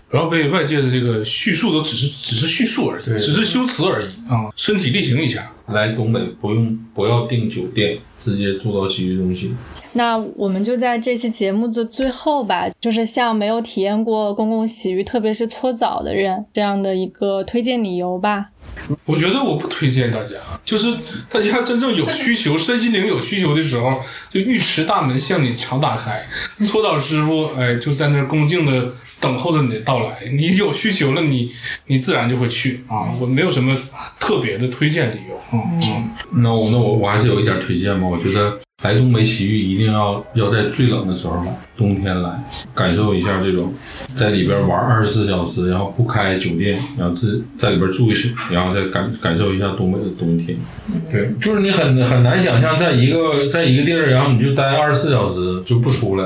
Speaker 1: 不要被外界的这个叙述都只是只是叙述而已，只是修辞而已啊，身体力行一下。
Speaker 5: 来东北不用不要订酒店，直接住到洗浴中心。
Speaker 10: 那我们就在这期节目的最后吧，就是向没有体验过公共洗浴，特别是搓澡的人，这样的一个推荐理由吧。
Speaker 1: 我觉得我不推荐大家，就是大家真正有需求、身心灵有需求的时候，就浴池大门向你常打开，搓澡师傅哎就在那儿恭敬的等候着你的到来。你有需求了，你你自然就会去啊。我没有什么特别的推荐理由嗯。嗯，
Speaker 5: 那我那我我还是有一点推荐吧，我觉得来东北洗浴一定要要在最冷的时候来，冬天来，感受一下这种在里边玩二十四小时，然后不开酒店，然后自在里边住一宿，然后再感感受一下东北的冬天。对，就是你很很难想象，在一个在一个地儿，然后你就待二十四小时就不出来，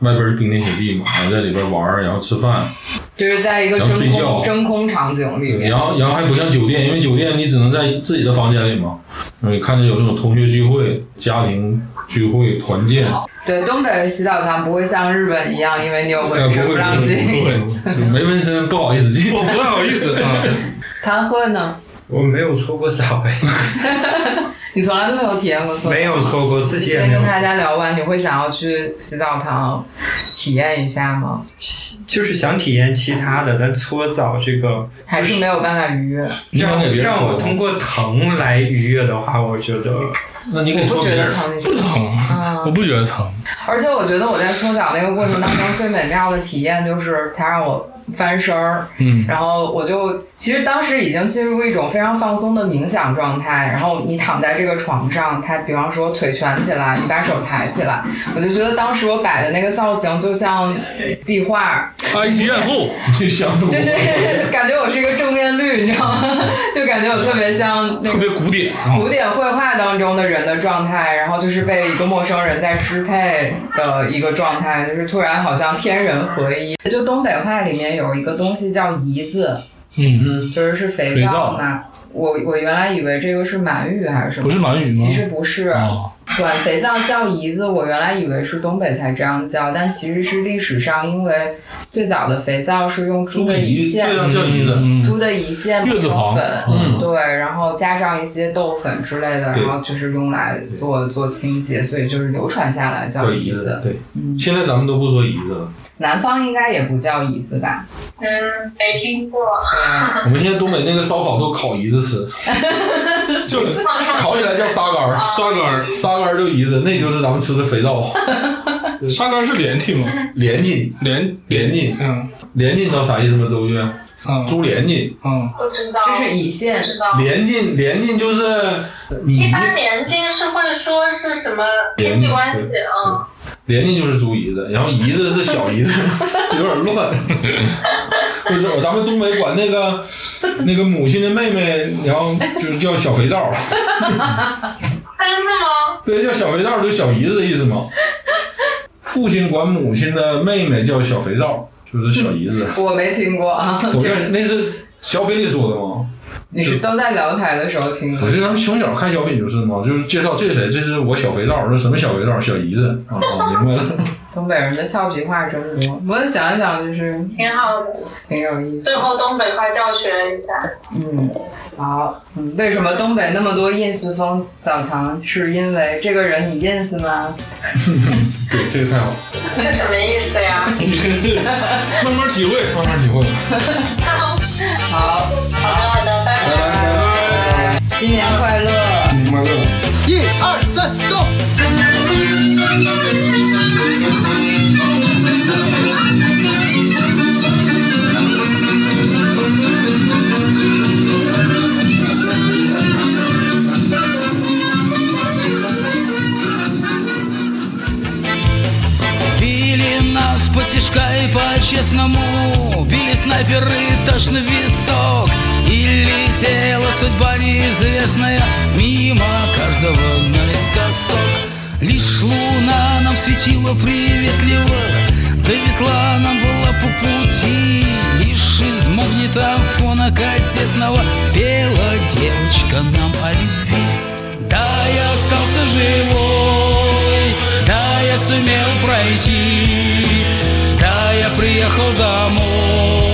Speaker 5: 外边是冰天雪地嘛，然后在里边玩，然后吃饭，
Speaker 2: 就是在一个
Speaker 5: 睡觉
Speaker 2: 空真空场景里面，
Speaker 5: 然后然后还不像酒店，因为酒店你只能在自己的房间里嘛。嗯，看见有那种同学聚会、家庭聚会、团建，
Speaker 2: 对东北的洗澡堂不会像日本一样，因为你有
Speaker 5: 呃
Speaker 2: 纹身
Speaker 5: 不会
Speaker 2: 让进。
Speaker 5: 不会，没纹身不好意思进，
Speaker 1: 我不太好意思啊。
Speaker 2: 谈喝呢？
Speaker 6: 我没有搓过澡哎，
Speaker 2: 你从来都没有体验过搓澡
Speaker 6: 没有搓过，自己也没有
Speaker 2: 跟大家聊完，你会想要去洗澡堂体验一下吗？
Speaker 6: 就是想体验其他的，但搓澡这个
Speaker 2: 还是没有办法愉悦？
Speaker 6: 让让我通过疼来愉悦的话，我觉得
Speaker 5: 那你
Speaker 2: 我不觉得疼，
Speaker 1: 不疼，我不觉得疼。
Speaker 2: 而且我觉得我在搓澡那个过程当中最美妙的体验就是它让我翻身儿，
Speaker 1: 嗯
Speaker 2: 然后我就其实当时已经进入一种非常放松的冥想状态，然后你躺在这个床上，他比方说腿蜷起来，你把手抬起来，我就觉得当时我摆的那个造型就像壁画，
Speaker 1: 埃及艳后，
Speaker 5: 就 像
Speaker 2: 就是 感觉我是一个正面绿，你知道吗？就感觉我特别像那个
Speaker 1: 特别古典啊。
Speaker 2: 古典绘画当中的人的状态，然后就是被一个陌生人在支配的一个状态，就是突然好像天人合一。就东北话里面有一个东西叫胰子，
Speaker 1: 嗯嗯，
Speaker 2: 就是是肥
Speaker 1: 肥皂
Speaker 2: 嘛。我我原来以为这个是满语还是什么？
Speaker 1: 不是满语吗
Speaker 2: 其实不是。
Speaker 1: 哦
Speaker 2: 管肥皂叫胰子，我原来以为是东北才这样叫，但其实是历史上，因为最早的肥皂是用猪的胰腺，
Speaker 5: 对啊，叫姨子。
Speaker 2: 猪的胰腺磨
Speaker 1: 月字旁
Speaker 2: 成粉，
Speaker 1: 嗯
Speaker 2: 对，然后加上一些豆粉之类的，然后就是用来做做清洁，所以就是流传下来叫
Speaker 5: 叫
Speaker 2: 胰子，。
Speaker 5: 对，
Speaker 2: 嗯，
Speaker 5: 现在咱们都不说胰子了，
Speaker 2: 南方应该也不叫胰子吧？
Speaker 8: 嗯，没听过。
Speaker 5: 我们现在东北那个烧烤都烤姨子吃，就烤起来叫沙干儿，
Speaker 1: 沙干儿，
Speaker 5: 沙干儿就姨子，那就是咱们吃的肥皂，
Speaker 1: 沙干是连体吗？
Speaker 5: 连筋，
Speaker 1: 连
Speaker 5: 连筋，
Speaker 1: 嗯。
Speaker 5: 连筋知道啥意思吗？周俊，
Speaker 1: 嗯。
Speaker 5: 猪连筋，
Speaker 1: 嗯，
Speaker 8: 不知道。
Speaker 2: 这是胰腺
Speaker 8: 不知道。
Speaker 5: 连筋，连筋就是你
Speaker 8: 一般连筋是会说是什么亲戚关系啊？
Speaker 5: 连筋就是猪姨子，然后姨子是小姨子，有点乱。就是咱们东北管那个那个母亲的妹妹，然后就是叫小肥皂，
Speaker 8: 真的吗？
Speaker 5: 对，叫小肥皂就小姨子的意思嘛。父亲管母亲的妹妹叫小肥皂，就是小姨子。
Speaker 2: 我没听过啊。
Speaker 5: 我这那是小北里说的吗？
Speaker 2: 你是都在聊台的时候听过？
Speaker 5: 不是，咱们从小看小品就是嘛，就是介绍这是谁，这是我小肥皂，这什么小肥皂，小姨子啊，啊明白了。
Speaker 2: 东北人的俏皮话真多，我想一想就是
Speaker 8: 挺好的。
Speaker 2: 挺有意思。
Speaker 8: 最后东北话教学一下。
Speaker 2: 嗯，好，嗯，为什么东北那么多 ins 风澡堂？是因为这个人你 ins 吗？
Speaker 5: 对，这个太好了，
Speaker 8: 是什么意思呀？
Speaker 1: 慢慢体会，
Speaker 5: 慢慢体会。
Speaker 2: 好，
Speaker 8: 好
Speaker 2: 新年快乐！
Speaker 5: 新年快乐！
Speaker 3: 一二三，走！Били
Speaker 12: нас потяжка и по-честному Били снайперы, тошный висок летела судьба неизвестная Мимо каждого наискосок Лишь луна нам светила приветливо Да ветла нам была по пути. Лишь из магнитофона кассетного Пела девочка нам о любви. Да, я остался живой Да, я сумел пройти. Да, я приехал домой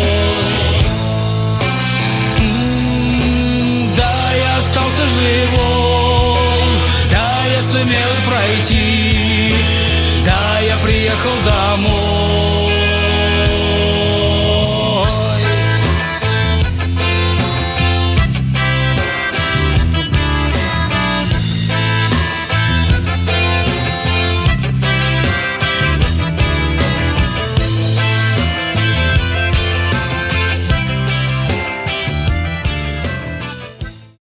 Speaker 12: остался живой Да, я сумел пройти. Да, я приехал домой